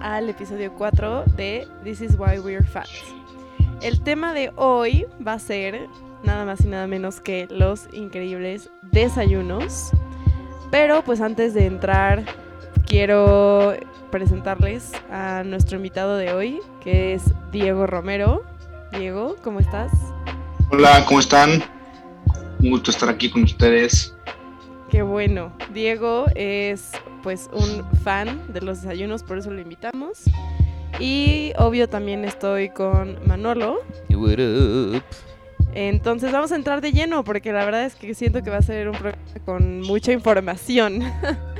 al episodio 4 de This is Why We're Fat. El tema de hoy va a ser nada más y nada menos que los increíbles desayunos. Pero pues antes de entrar quiero presentarles a nuestro invitado de hoy, que es Diego Romero. Diego, ¿cómo estás? Hola, ¿cómo están? Un gusto estar aquí con ustedes. Qué bueno. Diego es pues un fan de los desayunos, por eso lo invitamos. Y obvio también estoy con Manolo. Entonces vamos a entrar de lleno porque la verdad es que siento que va a ser un programa con mucha información.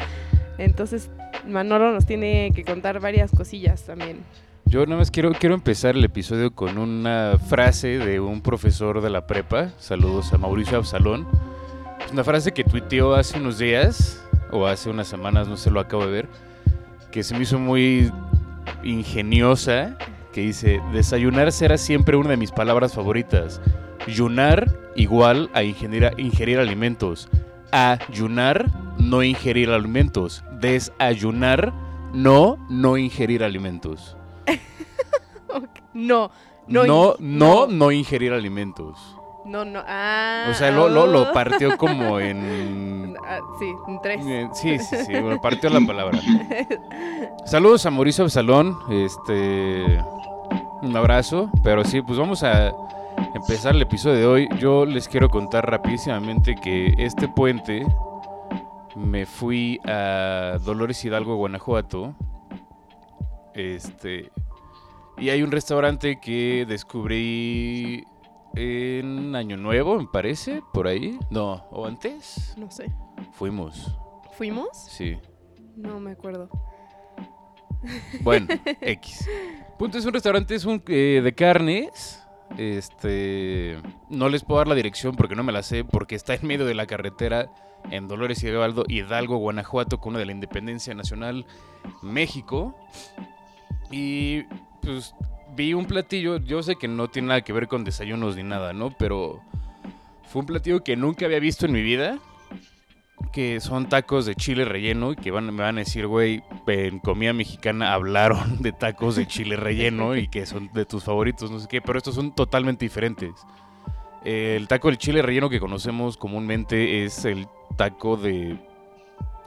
Entonces Manolo nos tiene que contar varias cosillas también. Yo nada más quiero, quiero empezar el episodio con una frase de un profesor de la prepa. Saludos a Mauricio Absalón. Una frase que tuiteó hace unos días, o hace unas semanas, no sé, lo acabo de ver, que se me hizo muy ingeniosa, que dice, desayunar será siempre una de mis palabras favoritas. Yunar igual a ingerir, ingerir alimentos. Ayunar, no ingerir alimentos. Desayunar, no, no ingerir alimentos. No, no, No, no, no ingerir alimentos. No, no. Ah, O sea, lo, lo, lo oh. partió como en... Ah, sí, en tres. eh, Sí, sí, sí, bueno, partió la palabra. Saludos a Mauricio Absalón, este... Un abrazo, pero sí, pues vamos a empezar el episodio de hoy. Yo les quiero contar rapidísimamente que este puente me fui a Dolores Hidalgo, Guanajuato. Este... Y hay un restaurante que descubrí en Año Nuevo, me parece, por ahí. No, o antes. No sé. Fuimos, ¿Fuimos? sí. No me acuerdo. Bueno, X. Punto es un restaurante, es un eh, de carnes. Este, no les puedo dar la dirección porque no me la sé, porque está en medio de la carretera en Dolores Hidalgo, Hidalgo, Guanajuato, con una de la Independencia Nacional, México. Y pues vi un platillo, yo sé que no tiene nada que ver con desayunos ni nada, ¿no? Pero fue un platillo que nunca había visto en mi vida. Que son tacos de chile relleno que van, me van a decir, güey, en comida mexicana hablaron de tacos de chile relleno y que son de tus favoritos, no sé qué, pero estos son totalmente diferentes. El taco del chile relleno que conocemos comúnmente es el taco de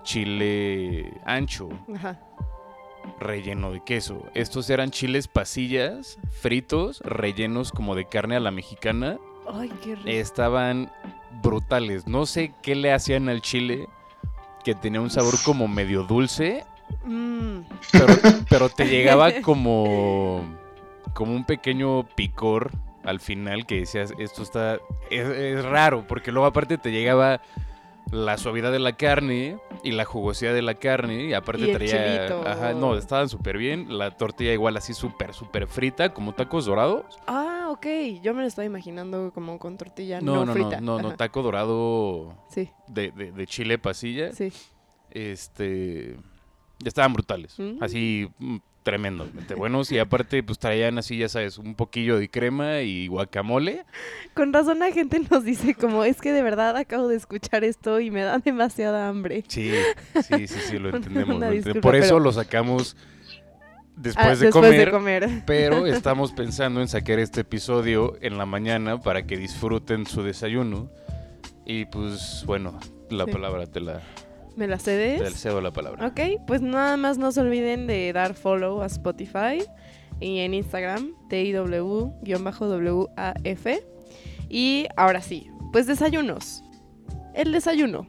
chile ancho, Ajá. Relleno de queso. Estos eran chiles pasillas, fritos, rellenos como de carne a la mexicana. Ay, qué rico. Estaban brutales. No sé qué le hacían al chile, que tenía un sabor como medio dulce, Mm, pero, pero te llegaba como, como un pequeño picor al final que decías, esto está, es, es raro, porque luego aparte te llegaba la suavidad de la carne y la jugosidad de la carne y aparte Y el traía, chilito. ajá, no, estaban súper bien, la tortilla igual así súper, súper frita, como tacos dorados. Ah, ok. Yo me lo estaba imaginando como con tortilla no, No, no, no, frita. no, no, Ajá. taco dorado Sí, de, de- de chile pasilla. sí. Este. Estaban brutales. Mm. Así, tremendamente buenos. Y aparte, pues traían así, ya sabes, un poquillo de crema y guacamole. Con razón la gente nos dice como, es que de verdad acabo de escuchar esto y me da demasiada hambre. Sí, sí, sí, sí, lo entendemos. disculpa, Por eso pero- lo sacamos después, Ah, de, después comer, de comer. Pero estamos pensando en sacar este episodio en la mañana para que disfruten su desayuno. Y pues, bueno, la Sí. palabra te la, ¿Me la te cedes? cedo la palabra. Ok, pues nada más no se olviden de dar follow a Spotify y en Instagram, TIW-WAF. Y ahora sí, pues desayunos. El desayuno.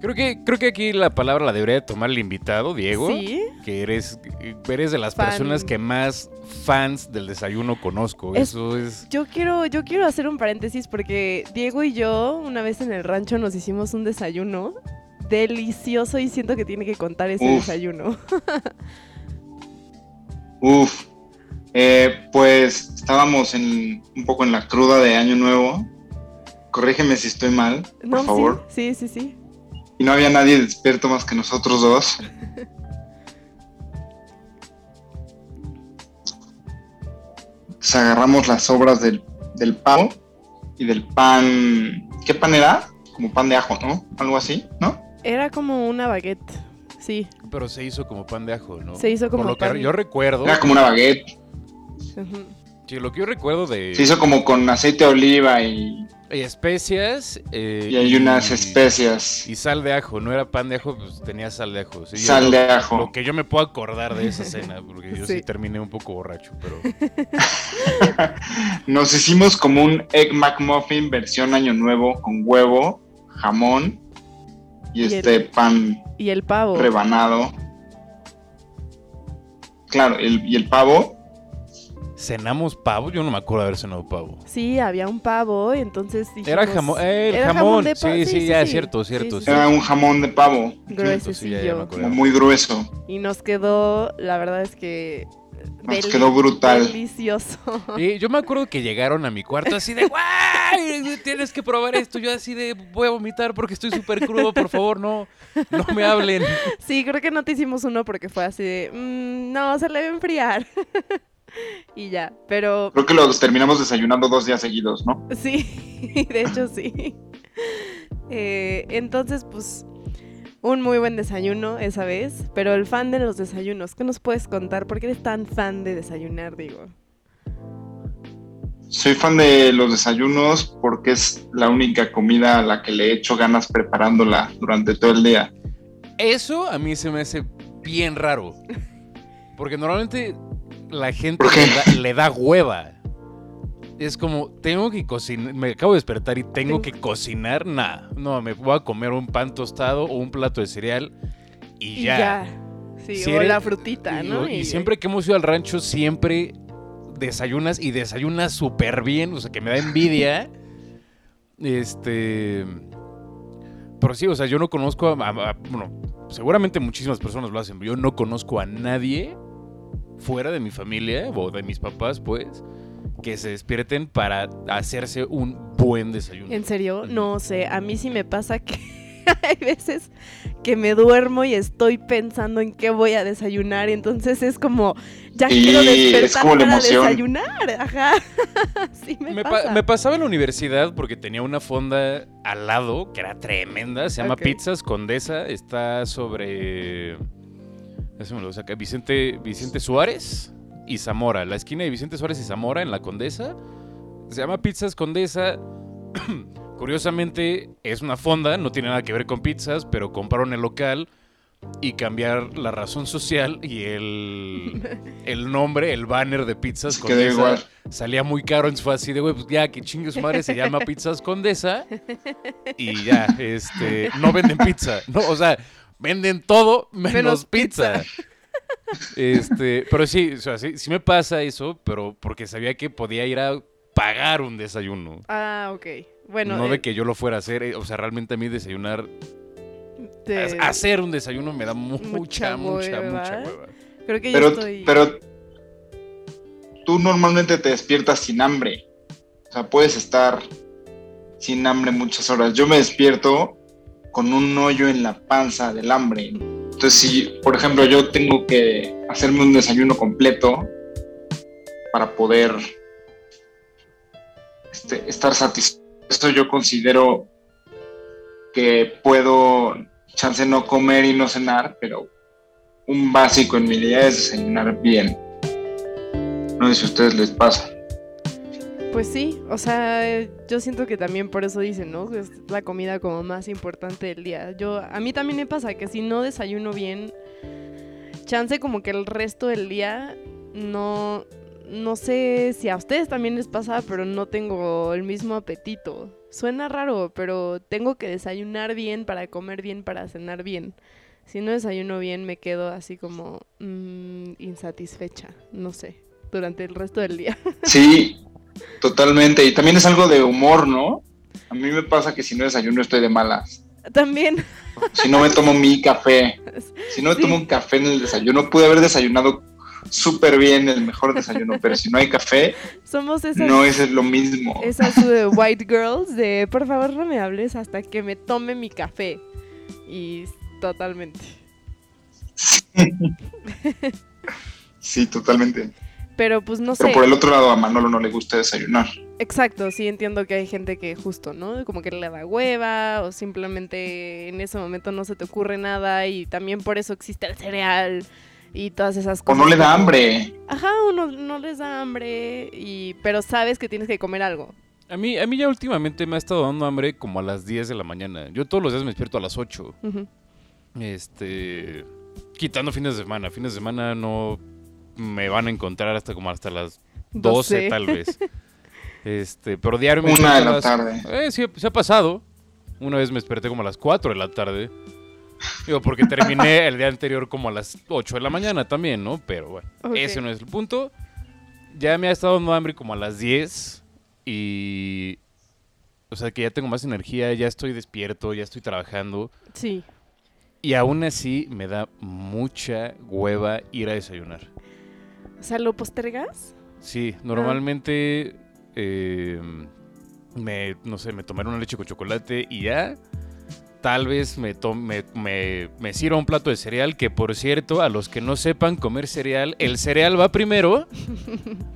Creo que, creo que aquí la palabra la debería de tomar el invitado, Diego. Sí. que eres, eres de las Fan. personas que más fans del desayuno conozco. Es- Eso es... Yo quiero, yo quiero hacer un paréntesis porque Diego y yo una vez en el rancho nos hicimos un desayuno delicioso y siento que tiene que contar ese Uf. desayuno. Uf. Eh, pues estábamos en un poco en la cruda de Año Nuevo. Corrígeme si estoy mal, por No, favor. sí, sí, sí, sí. Y no había nadie despierto más que nosotros dos. Entonces agarramos las sobras del, del pan y del pan. ¿Qué pan era? Como pan de ajo, ¿no? Algo así, ¿no? Era como una baguette. Sí. Pero se hizo como pan de ajo, ¿no? Se hizo como Por lo que pan- yo recuerdo, Era como una baguette. Sí, lo que yo recuerdo de Se hizo como con aceite de oliva y, y especias eh, y hay unas especias. y sal de ajo, no era pan de ajo, pues tenía sal de ajo. sí, Sal yo- de ajo. Lo que yo me puedo acordar de esa cena, porque yo sí, Sí. terminé un poco borracho, pero Nos hicimos como un Egg McMuffin versión año nuevo con huevo, jamón y, Y el- este pan Y el pavo. rebanado. Claro, el- y el pavo. cenamos pavo, yo no me acuerdo de haber cenado pavo. Sí, había un pavo, entonces dijimos... Era jamón, eh, el Era jamón, de sí, sí, ya, cierto, Sí, cierto, sí, sí. Era un jamón de pavo, Cierto, sí, ya, ya me como muy grueso. y nos quedó, la verdad es que... Nos deli- quedó brutal. Delicioso. Y yo me acuerdo que llegaron a mi cuarto así de, ¡guay! Tienes que probar esto. Yo así de, voy a vomitar porque estoy súper crudo, por favor, no, no me hablen. Sí, creo que no te hicimos uno porque fue así de... "Mm, no, se le debe enfriar. y ya, pero Creo que los terminamos desayunando dos días seguidos, ¿no? Sí, de hecho sí. Eh, entonces, pues, un muy buen desayuno esa vez, pero el fan de los desayunos, ¿qué nos puedes contar? ¿Por qué eres tan fan de desayunar, digo? Soy fan de los desayunos porque es la única comida a la que le echo ganas preparándola durante todo el día. Eso a mí se me hace bien raro. Porque normalmente la gente le da, le da hueva. Es como, tengo que cocinar, me acabo de despertar y tengo que cocinar, nada. No, me voy a comer un pan tostado o un plato de cereal y, Y ya. ya. Sí, Si o eres- la frutita, Y, ¿no? y siempre que hemos ido al rancho, siempre desayunas y desayunas súper bien, o sea, que me da envidia. este. Pero sí, o sea, yo no conozco a, a- a- Bueno, seguramente muchísimas personas lo hacen, pero yo no conozco a nadie fuera de mi familia o de mis papás, pues, que se despierten para hacerse un buen desayuno. ¿En serio? No sé, a mí sí me pasa que hay veces que me duermo y estoy pensando en qué voy a desayunar entonces es como, ya Sí, quiero es despertar para emoción. desayunar. Ajá. sí me, Me, pa- pasa. me pasaba en la universidad porque tenía una fonda al lado que era tremenda. Se llama. Pizzas Condesa. Está sobre. Eso me lo saca. Vicente, Vicente Suárez y Zamora. La esquina de Vicente Suárez y Zamora en la Condesa. Se llama Pizzas Condesa. Curiosamente es una fonda, no tiene nada que ver con pizzas, pero compraron el local y cambiar la razón social y el, el nombre, el banner de Pizzas Condesa igual. salía muy caro, entonces fue así de, güey, pues ya, que chingue su madre, se llama Pizzas Condesa y ya, este, no venden pizza, no, o sea, venden todo menos, Menos pizza. pizza. Este, pero sí, o sea, sí, sí me pasa eso, pero porque sabía que podía ir a pagar un desayuno. Ah, ok. Bueno, no eh, de que yo lo fuera a hacer, eh, o sea, realmente a mí desayunar, hacer un desayuno me da mu- mucha, Mucha mucha, hueva. mucha hueva. creo que Pero, yo estoy... pero tú normalmente te despiertas sin hambre. O sea, puedes estar sin hambre muchas horas. Yo me despierto con un hoyo en la panza del hambre. Entonces, si, por ejemplo, yo tengo que hacerme un desayuno completo para poder este, estar satisfecho, yo considero que puedo, chance no comer y no cenar, pero un básico en mi día es desayunar bien. No sé si a ustedes les pasa. Pues sí, o sea, yo siento que también por eso dicen, ¿no? Es la comida como más importante del día. Yo, a mí también me pasa que si no desayuno bien, chance como que el resto del día no, no sé si a ustedes también les pasa, pero no tengo el mismo apetito. Suena raro, pero tengo que desayunar bien para comer bien, para cenar bien. Si no desayuno bien, me quedo así como mm, insatisfecha, no sé, durante el resto del día. Sí, totalmente. Y también es algo de humor, ¿no? A mí me pasa que si no desayuno estoy de malas. También. Si no me tomo mi café, si no me Sí. tomo un café en el desayuno, pude haber desayunado súper bien, el mejor desayuno, pero si no hay café, Somos esas, no es lo mismo. esas uh, white girls de por favor no me hables hasta que me tome mi café. Y totalmente. Sí, totalmente. Pero pues no sé. Pero por el otro lado, a Manolo no le gusta desayunar. Exacto, sí entiendo que hay gente que justo, ¿no? Como que le da hueva o simplemente en ese momento no se te ocurre nada y también por eso existe el cereal y todas esas O cosas. no le da hambre. Ajá, uno no les da hambre y pero sabes que tienes que comer algo. A mí, a mí ya últimamente me ha estado dando hambre como a las 10 de la mañana. Yo todos los días me despierto a las 8. Ujú. Este. Quitando fines de semana. Fines de semana no me van a encontrar hasta como hasta las 12, Doce. tal vez. Este, pero diario me Una de la las- tarde. Eh, sí, se ha pasado. Una vez me desperté como a las 4 de la tarde. Digo, porque terminé el día anterior como a las 8 de la mañana también, ¿no? Pero bueno, ese no es el punto. Ya me ha estado dando hambre como a las 10 y... O sea, que ya tengo más energía, ya estoy despierto, ya estoy trabajando. Sí. Y aún así me da mucha hueva ir a desayunar. O sea, ¿lo postergas? Sí, normalmente eh, me, no sé, me tomaré una leche con chocolate y ya. Tal vez me, me, me, me sirva un plato de cereal, que por cierto, a los que no sepan comer cereal, el cereal va primero.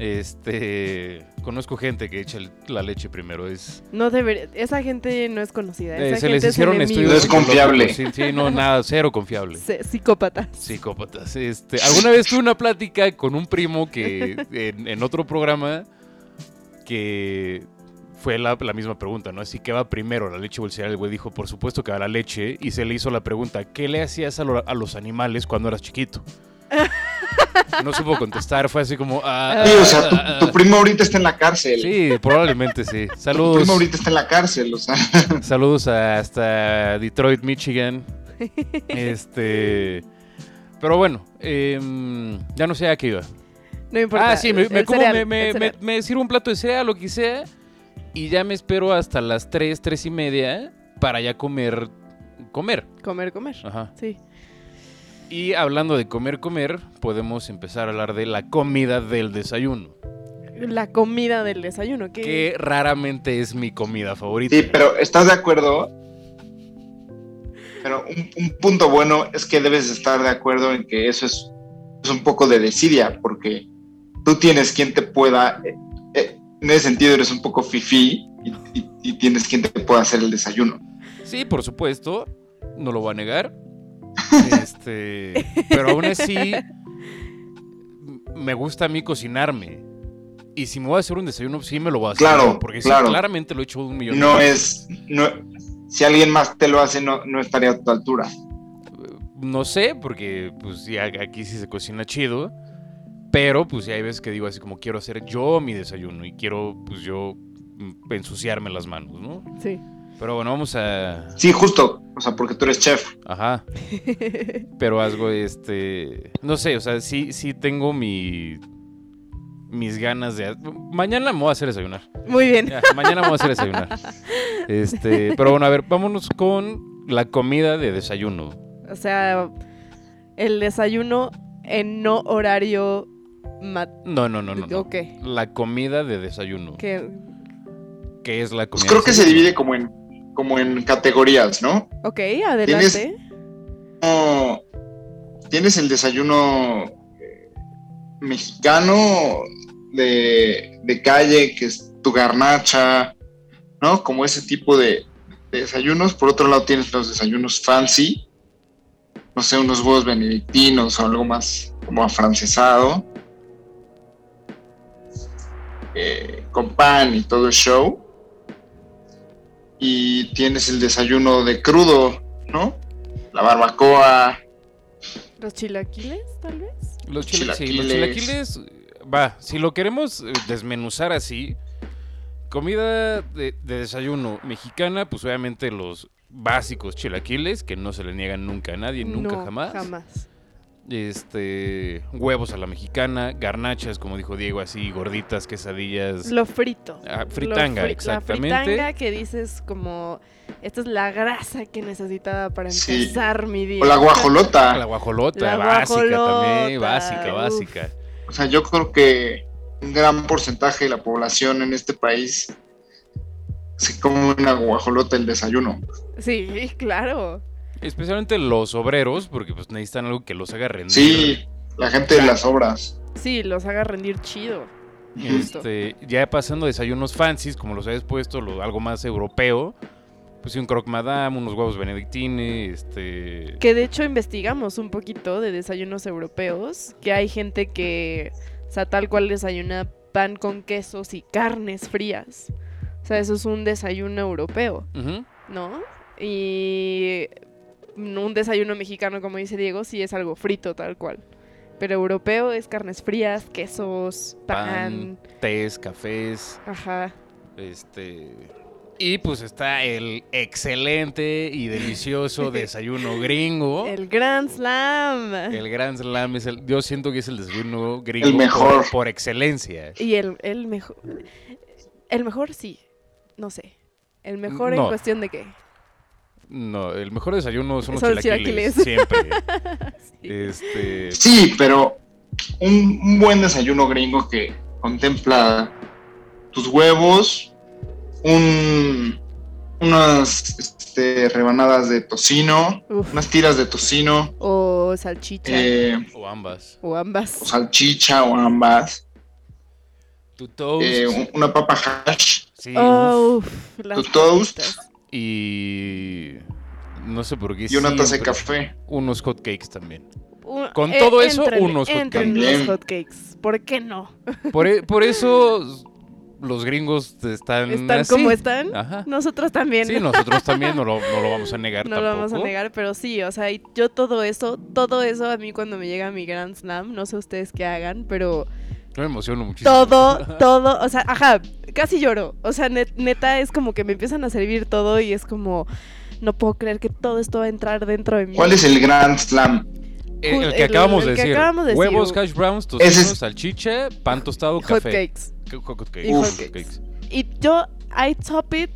Este, conozco gente que echa la leche primero, es... No debería, esa gente no es conocida, eh, se les gente hicieron estudios No es confiable. Sí, sí, no, nada, cero confiable. Psicópatas. Psicópatas. Este, alguna vez tuve una plática con un primo que en, en otro programa que fue la, la misma pregunta, ¿no? Así que va primero la leche o el cereal. El güey dijo, por supuesto que va la leche. Y se le hizo la pregunta, ¿qué le hacías a, lo- a los animales cuando eras chiquito? No supo contestar, fue así como... ah, Sí, o sea, tu, ah, tu ah. primo ahorita está en la cárcel. Sí, probablemente sí. Tu Saludos. primo ahorita está en la cárcel, o sea. Saludos a- hasta Detroit, Michigan. Este. Pero bueno, em, ya no sé a qué iba. No importa. Ah, sí, me, me como, cereal, me, me- me sirvo un plato de cereal, lo que sea, y ya me espero hasta las 3, 3 y media para ya comer. Comer. Comer, comer. Ajá. Sí. Y hablando de comer, comer, podemos empezar a hablar de la comida del desayuno, La comida del desayuno. ¿qué? que raramente es mi comida favorita. Sí, pero ¿estás de acuerdo? Pero un, un punto bueno es que debes estar de acuerdo en que eso es, es un poco de desidia, porque tú tienes quien te pueda, eh, eh, en ese sentido eres un poco fifí y, y- y tienes quien te pueda hacer el desayuno. Sí, por supuesto, no lo voy a negar. Este, pero aún así me gusta a mí cocinarme. Y si me voy a hacer un desayuno, sí me lo voy a hacer. Claro, porque sí, claro. claramente lo he hecho un millón de No veces. es, no, si alguien más te lo hace, no, no estaría a tu altura. No sé, porque pues ya aquí sí se cocina chido. Pero pues ya hay veces que digo así como quiero hacer yo mi desayuno y quiero pues yo mm, ensuciarme las manos, ¿no? Sí. Pero bueno, vamos a... Sí, justo, o sea, porque tú eres chef. Ajá. Pero algo, este. No sé, o sea, sí, sí tengo mi. Mis ganas de. Mañana me voy a hacer desayunar. Muy bien. Ya, mañana me voy a hacer desayunar. Este. Pero bueno, a ver, vámonos con la comida de desayuno. O sea, el desayuno en no horario mat No, no, no, no. no. La comida de desayuno. Que, ¿Qué es la Pues comida? creo de que se divide como en, como en categorías, ¿no? ok, adelante. Tienes el desayuno eh, mexicano de, de calle, que es tu garnacha, ¿no? Como ese tipo de, de desayunos. Por otro lado tienes los desayunos fancy, no sé, unos huevos benedictinos o algo más como afrancesado, eh, con pan y todo el show. Y tienes el desayuno de crudo, ¿no? La barbacoa, Los chilaquiles, tal vez. Los, chila- sí, los chilaquiles. chilaquiles, va, si lo queremos eh, desmenuzar así, comida de, de desayuno mexicana, pues obviamente los básicos chilaquiles, que no se le niegan nunca a nadie, nunca No, jamás. Jamás. Este, huevos a la mexicana, garnachas, como dijo Diego, así, gorditas, quesadillas. Lo frito. ah, Lo fritanga, fri- exactamente. La fritanga que dices como, esta es la grasa que necesitaba para Sí. empezar mi día. o la guajolota. La guajolota, La básica guajolota, también, básica, uf. básica. O sea, yo creo que un gran porcentaje de la población en este país se come una guajolota el desayuno. Sí, claro. Especialmente los obreros, porque pues necesitan algo que los haga rendir. Sí, la gente de las obras. Sí, los haga rendir chido. Este, ya pasando desayunos fancies, como los habéis puesto, lo- algo más europeo. Pues sí, un croque madame, unos huevos benedictine, este... Que de hecho investigamos un poquito de desayunos europeos, que hay gente que, o sea, tal cual desayuna pan con quesos y carnes frías. O sea, eso es un desayuno europeo. ¿no? Y un desayuno mexicano, como dice Diego, sí es algo frito tal cual. Pero europeo es carnes frías, quesos, pan. Pan, tés, cafés, Ajá. este... Y pues está el excelente y delicioso desayuno gringo. El Grand Slam. El Grand Slam es el... Yo siento que es el desayuno gringo El mejor. Por, por excelencia. Y el, el mejor. El mejor sí. No sé. El mejor en cuestión de qué. No, el mejor desayuno son los Son chilaquiles. chilaquiles. Siempre. Sí. Este... Sí, pero un, un buen desayuno gringo que contempla tus huevos, un, unas este, rebanadas de tocino, Uf. unas tiras de tocino, O salchicha. eh, O ambas. o o ambas. salchicha o ambas, Tu toast. eh, un- una papa hash, sí, Oh, uf. uf, las tu toast. papitas. Y... No sé por qué y una taza de café. Unos hot cakes también. Un- Con todo eso, entren- unos hot entren cakes. los hot cakes. ¿Por qué no? Por, e- por eso los gringos están Están así. como están. Ajá. Nosotros también. Sí, nosotros también no lo, no lo vamos a negar No lo tampoco. vamos a negar, pero sí, o sea, yo todo eso, todo eso a mí cuando me llega mi Grand Slam, no sé ustedes qué hagan, pero Yo me emociono muchísimo. todo, todo, o sea, ajá, casi lloro. O sea, net- neta es como que me empiezan a servir todo y es como, no puedo creer que todo esto va a entrar dentro de mí. ¿Cuál es el Grand Slam? El, El- que acabamos el de que decir. acabamos de Huevos, decir. hash browns, tocino, Ese es- salchicha, pan tostado, Hot café. cakes. ¿Qué- Hot cakes. Y hot Hot cakes. cakes. Y yo, I top it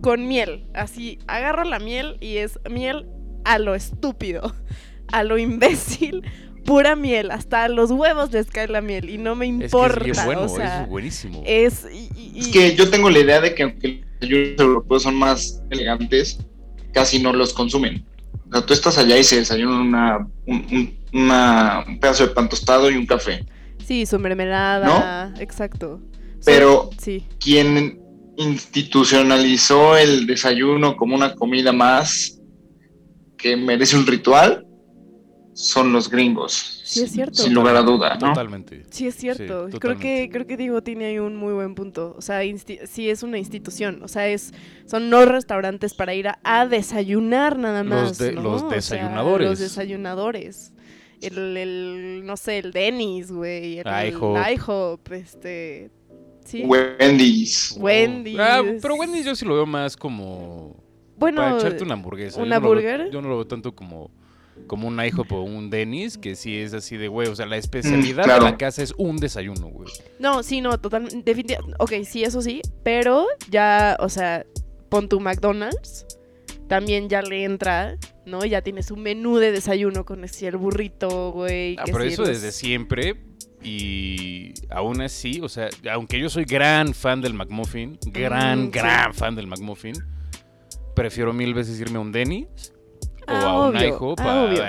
con miel. Así, agarro la miel y es miel a lo estúpido, a lo imbécil, pura miel. Hasta a los huevos les cae la miel y no me Es que importa. es bien bueno, o sea, es buenísimo. es. y- y- Es y- que yo tengo la idea de que aunque los desayunos europeos son más elegantes, casi no los consumen. O sea, tú estás allá y se desayunan una, un, un- una- un pedazo de pan tostado y un café. Sí, su mermelada. Exacto. Pero Sí. quien institucionalizó el desayuno como una comida más que merece un ritual son los gringos. Sí, es cierto. Sin lugar a duda, ¿no? Totalmente. Sí, es cierto. creo que creo que Diego tiene ahí un muy buen punto. O sea, sí es una institución. O sea, es son no restaurantes para ir a, a desayunar nada Los más. de- ¿no? los O sea, desayunadores. los desayunadores. El, el, no sé, el Dennis, güey. El IHOP. IHOP, este... Sí. Wendy's. Wendy's. Ah, pero Wendy's yo sí lo veo más como bueno, para echarte una hamburguesa. ¿una Yo no lo veo- burger? yo no lo veo tanto como, como un IHOP o un Denny's, que sí es así de, güey, o sea, la especialidad claro. de la casa es un desayuno, güey. No, sí, no, totalmente. Definitivamente. Ok, sí, eso sí. Pero ya, o sea, pon tu McDonald's. También ya le entra, ¿no? Ya tienes un menú de desayuno con así el burrito, güey. Ah, que pero sí, eso desde siempre. Y aún así, o sea, aunque yo soy gran fan del McMuffin, gran, Mm, sí. gran fan del McMuffin, prefiero mil veces irme a un Denny's o Ah, a un obvio, IHOP ah, obvio.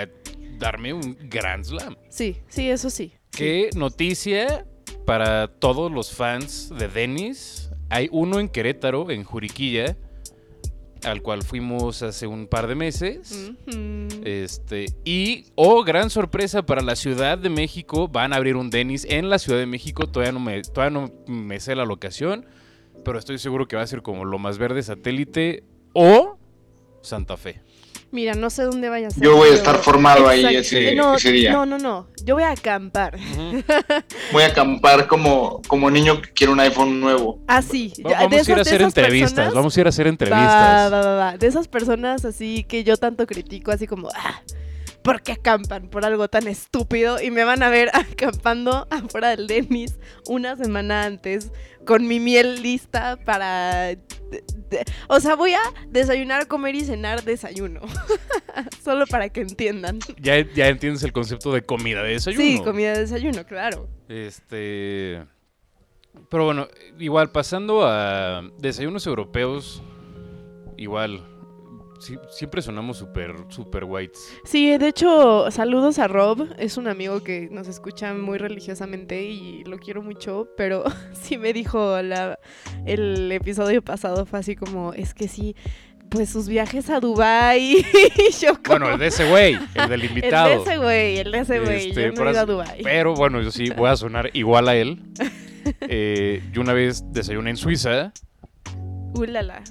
darme un Grand Slam. Sí, sí, eso sí. sí. Qué noticia para todos los fans de Dennis. Hay uno en Querétaro, en Juriquilla, al cual fuimos hace un par de meses. Este, y, oh, gran sorpresa para la Ciudad de México, van a abrir un Dennis en la Ciudad de México. Todavía no me, todavía no me sé la locación, pero estoy seguro que va a ser como lo más verde satélite o Santa Fe. Mira, no sé dónde vaya a ser. Yo voy a pero- estar formado ahí ese, no, ese día. No, no, no. Yo voy a acampar. Voy a acampar como, como niño que quiere un iPhone nuevo. Ah, sí. Va- vamos de a ir a hacer esas entrevistas, personas- vamos a ir a hacer entrevistas. De esas personas así que yo tanto critico, así como, ah, ¿por qué acampan por algo tan estúpido? Y me van a ver acampando afuera del Denis una semana antes con mi miel lista para... O sea, voy a desayunar, comer y cenar desayuno. Solo para que entiendan. Ya, ya entiendes el concepto de comida de desayuno. Sí, comida de desayuno, claro. Este. Pero bueno, igual pasando a desayunos europeos, igual sí, siempre sonamos súper, súper whites. Sí, de hecho, saludos a Rob. Es un amigo que nos escucha muy religiosamente y lo quiero mucho, pero sí me dijo la, el episodio pasado, fue así como, es que sí, pues sus viajes a Dubai y yo como... Bueno, el de ese güey, el del invitado. El de ese güey, el de ese güey, Este, yo no por he ido a Dubai. Pero bueno, yo sí voy a sonar igual a él. Eh, yo una vez desayuné en Suiza Ulala.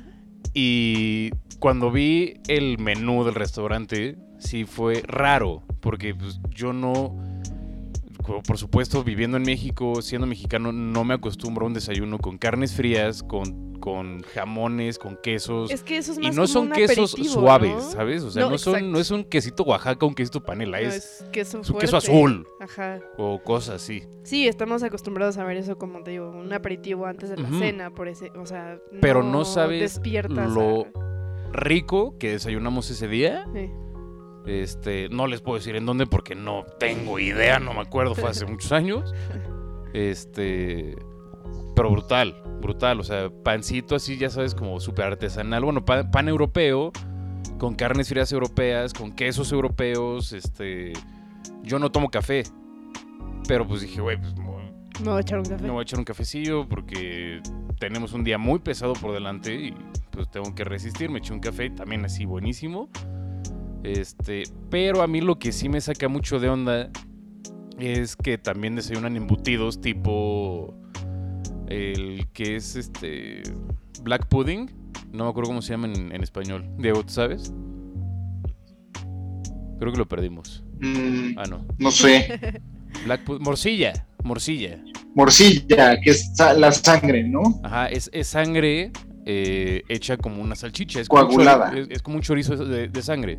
y cuando vi el menú del restaurante, sí fue raro, porque pues, yo no, por supuesto, viviendo en México, siendo mexicano, no me acostumbro a un desayuno con carnes frías, con, con jamones, con quesos. Es que eso es y más no como son un quesos suaves, ¿no? ¿sabes? O sea, No, no, son, no es un quesito Oaxaca, un quesito panela, No, es, es queso es un queso azul Ajá. o cosas así. Sí, estamos acostumbrados a ver eso como te digo, un aperitivo antes de la cena, por ese, o sea, Pero no sabes lo- a- Rico que desayunamos ese día. Sí. Este, no les puedo decir en dónde porque no tengo idea, no me acuerdo, fue hace muchos años. Este, pero brutal, brutal, o sea, pancito así, ya sabes, como súper artesanal. Bueno, pan, pan europeo, con carnes frías europeas, con quesos europeos, este, yo no tomo café, pero pues dije, güey, pues Me voy a echar un café. me voy a echar un cafecillo porque tenemos un día muy pesado por delante y pues tengo que resistir. Me eché un café también así buenísimo. Este, pero a mí lo que sí me saca mucho de onda es que también desayunan embutidos tipo el que es este black pudding. No me acuerdo cómo se llama en, en español. Diego, ¿tú sabes? Creo que lo perdimos. Mm, Ah, no. no sé. Black pudding. Morcilla. Morcilla. Morcilla, que es la sangre, ¿no? Ajá, es, es sangre eh, hecha como una salchicha. Es como Coagulada. chori- es, es como un chorizo de, de sangre.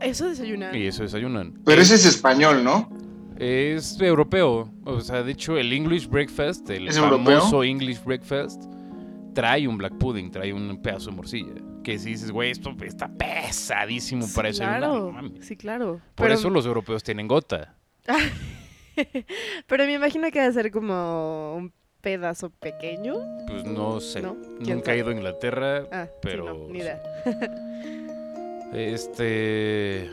Eso desayunar. Y eso desayunan. Pero ese es español, ¿no? Es europeo. O sea, de hecho, el English Breakfast, el ¿Es famoso europeo? English Breakfast, trae un black pudding, trae un pedazo de morcilla. Que si dices, güey, esto está pesadísimo Sí, para desayunar. claro, sí, claro. Por pero, eso los europeos tienen gota. pero me imagino que va a ser como un pedazo pequeño. Pues no sé. ¿No? ¿Quién Nunca he ido a Inglaterra. Ah, Pero sí, no, ni sí. idea. Este.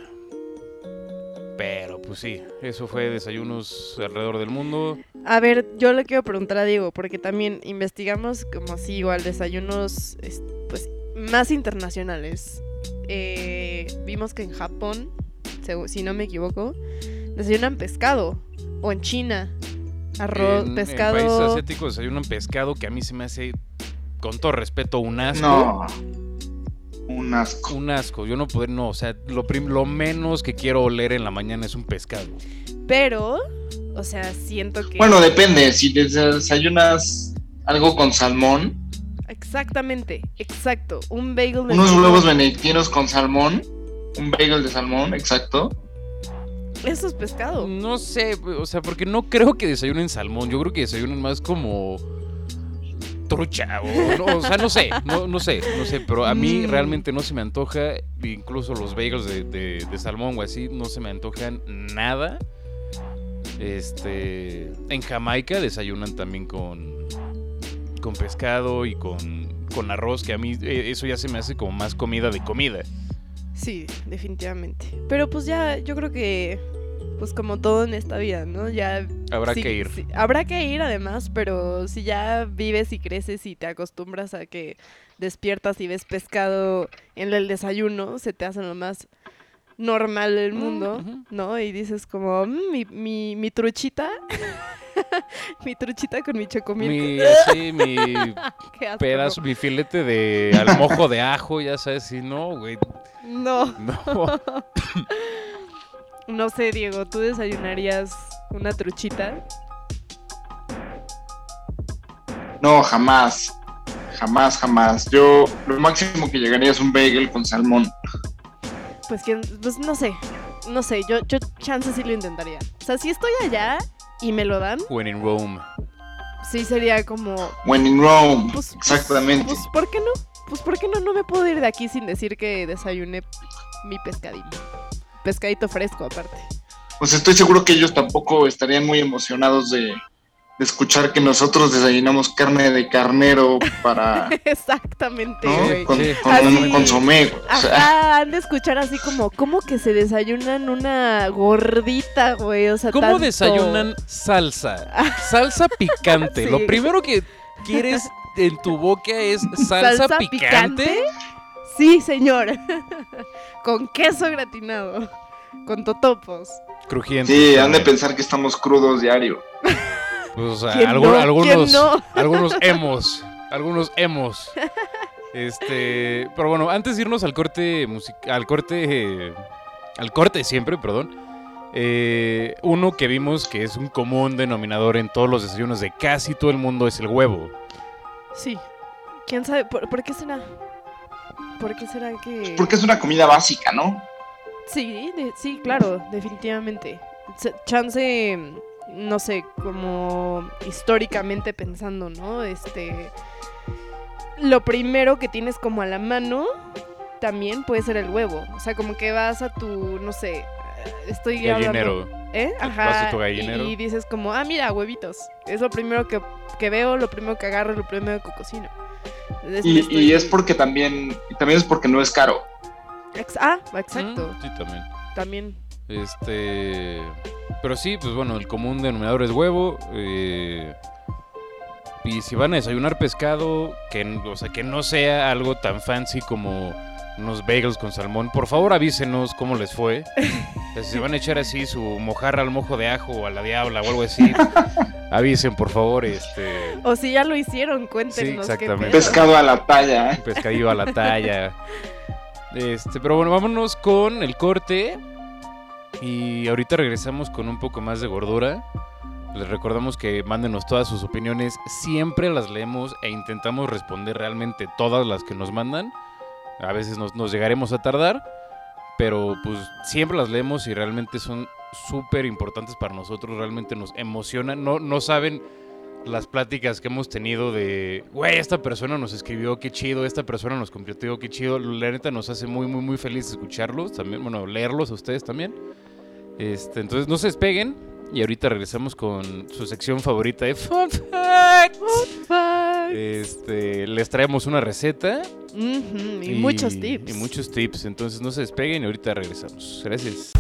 Pero pues sí, eso fue desayunos alrededor del mundo. A ver, yo le quiero preguntar a Diego, porque también investigamos como así igual desayunos es- pues más internacionales. Eh, vimos que en Japón, si no me equivoco, desayunan pescado. O en China, arroz, en, pescado. En países asiáticos desayunan pescado que a mí se me hace, con todo respeto, un asco. No. Un asco. Un asco. Yo no poder, no. O sea, lo, prim- lo menos que quiero oler en la mañana es un pescado. Pero, o sea, siento que... Bueno, depende. Si desayunas algo con salmón, Exactamente, exacto. Un bagel de unos huevos benedictinos con salmón, un bagel de salmón, exacto. Eso es pescado. No sé, o sea, porque no creo que desayunen salmón. Yo creo que desayunan más como trucha o, no, o sea, no sé, no, no sé, no sé, pero a mí Mm. realmente no se me antoja, incluso los bagels de, de- de salmón o así, no se me antojan nada. Este, en Jamaica desayunan también con, con pescado y con, con arroz, que a mí eh, eso ya se me hace como más comida de comida. Sí, definitivamente. Pero pues ya, yo creo que, pues como todo en esta vida, ¿no? Ya... Habrá sí- que ir. sí, habrá que ir además, pero si ya vives y creces y te acostumbras a que despiertas y ves pescado en el desayuno, se te hace lo más normal del mundo, ujú. ¿no? Y dices como, "Mm, mi, mi, mi truchita, mi truchita con mi chocomil. Mi, así, mi Qué asco, pedazo, mi filete de al mojo de ajo, ya sabes, si no, güey, No, no. no sé, Diego, ¿tú desayunarías una truchita? No, jamás. Jamás, jamás. Yo lo máximo que llegaría es un bagel con salmón. Pues, quién- pues no sé, no sé, yo, yo chance sí lo intentaría. O sea, si estoy allá y me lo dan, When in Rome. sí sería como, When in Rome. pues, Exactamente. Pues, ¿por qué no? Pues, ¿por qué no? No me puedo ir de aquí sin decir que desayuné mi pescadito. Pescadito fresco, aparte. Pues estoy seguro que ellos tampoco estarían muy emocionados de de escuchar que nosotros desayunamos carne de carnero para, Exactamente, ¿no? güey. Con, Sí. con Así. un consomé. O sea, Ajá, han de escuchar así como, ¿cómo que se desayunan una gordita, güey? O sea, ¿Cómo tanto- desayunan salsa? Salsa picante. Sí. Lo primero que quieres en tu boca es salsa, picante. Sí, señor. Con queso gratinado. Con totopos. Crujiente. sí, han de pensar que estamos crudos diario. Pues, o sea, ¿Quién algu- no? algunos, ¿Quién no? algunos hemos, algunos hemos. Este, pero bueno, antes de irnos al corte music- al corte, eh, al corte siempre, perdón. eh, uno que vimos que es un común denominador en todos los desayunos de casi todo el mundo es el huevo. Sí. ¿Quién sabe? ¿Por, por qué será? ¿Por qué será que...? Porque es una comida básica, ¿no? Sí, de- sí, claro, definitivamente. Chance, no sé, como históricamente pensando, ¿no? Este, lo primero que tienes como a la mano también puede ser el huevo. O sea, como que vas a tu, no sé, estoy Gallinero. hablando, ¿eh? Vas Ajá. a tu gallinero. Y dices como, ah, mira, huevitos. Es lo primero que, que veo, lo primero que agarro, lo primero que cocino. Y, estoy- y es porque también, y también es porque no es caro. Ex- ah, exacto. Mm, sí, también. También. Este. Pero sí, pues bueno, el común denominador es huevo. eh, y si van a desayunar pescado, que, o sea, que no sea algo tan fancy como unos bagels con salmón, por favor avísenos cómo les fue. Si se van a echar así su mojarra al mojo de ajo o a la diabla o algo así, avisen, por favor. Este. O si ya lo hicieron, cuéntenos. qué exactamente. pedo. Pescado a la talla, ¿eh? pescadillo a la talla. Este, pero bueno, vámonos con el corte. Y ahorita regresamos con un poco más de gordura. Les recordamos que mándenos todas sus opiniones. Siempre las leemos e intentamos responder realmente todas las que nos mandan. A veces nos, nos llegaremos a tardar. Pero pues siempre las leemos y realmente son súper importantes para nosotros. Realmente nos emocionan. No, no saben las pláticas que hemos tenido de, güey, esta persona nos escribió, qué chido, esta persona nos compartió, qué chido. La neta nos hace muy, muy, muy feliz escucharlos también, bueno, leerlos a ustedes también. Este, entonces no se despeguen y ahorita regresamos con su sección favorita de Fun Facts. Este, les traemos una receta Ujú, y, muchos tips. Y muchos tips, entonces no se despeguen y ahorita regresamos. Gracias.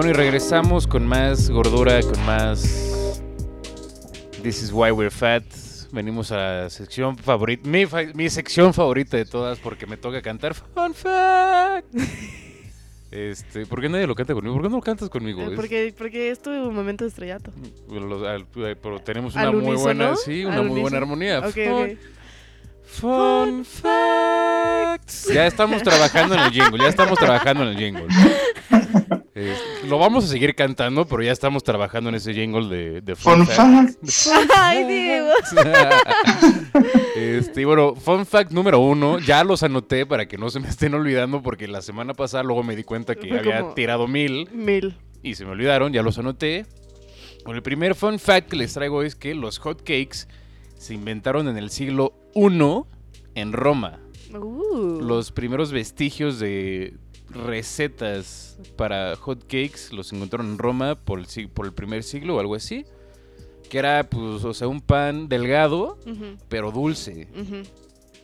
Bueno, y regresamos con más gordura, con más This is why we're fat. Venimos a la sección favorita, mi, fa- mi sección favorita de todas porque me toca cantar Fun Fact. Este, ¿por qué nadie lo canta conmigo? ¿Por qué no lo cantas conmigo? Porque, porque es tu momento de estrellato. los- al- eh, pero tenemos ¿Al una muy unísono? buena, sí, una ¿Al muy buena armonía. Fun, ok. fun facts. Ya estamos trabajando en el jingle, ya estamos trabajando en el jingle. Eh, lo vamos a seguir cantando, pero ya estamos trabajando en ese jingle de, de Fun facts. fact. Ay, Diego. este, y bueno, fun fact número uno, ya los anoté para que no se me estén olvidando porque la semana pasada luego me di cuenta que Fue había tirado mil Mil. y se me olvidaron, ya los anoté. Bueno, el primer fun fact que les traigo es que los hot cakes se inventaron en el siglo I en Roma. Uh. Los primeros vestigios de recetas para hot cakes los encontraron en Roma por el, por el primer siglo o algo así. Que era, pues, o sea, un pan delgado, pero dulce.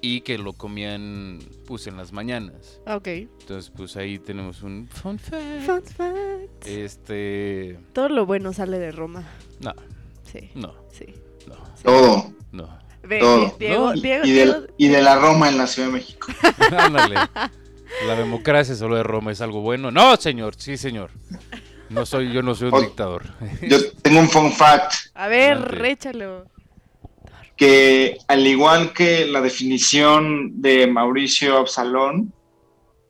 Y que lo comían, pues, en las mañanas. Ah, Ok. Entonces, pues, ahí tenemos un fun fact. Fun fact. Este... Todo lo bueno sale de Roma. No, Sí, no, sí. no, Todo. no. Ve, Todo. Diego, ¿No? Y, Diego, y Diego- de, y de la Roma en la Ciudad de México. Ándale. La democracia solo de Roma es algo bueno. No, señor, sí, señor. No soy, yo no soy un O- dictador. Yo tengo un fun fact A ver, Adelante. réchalo. que al igual que la definición de Mauricio Absalón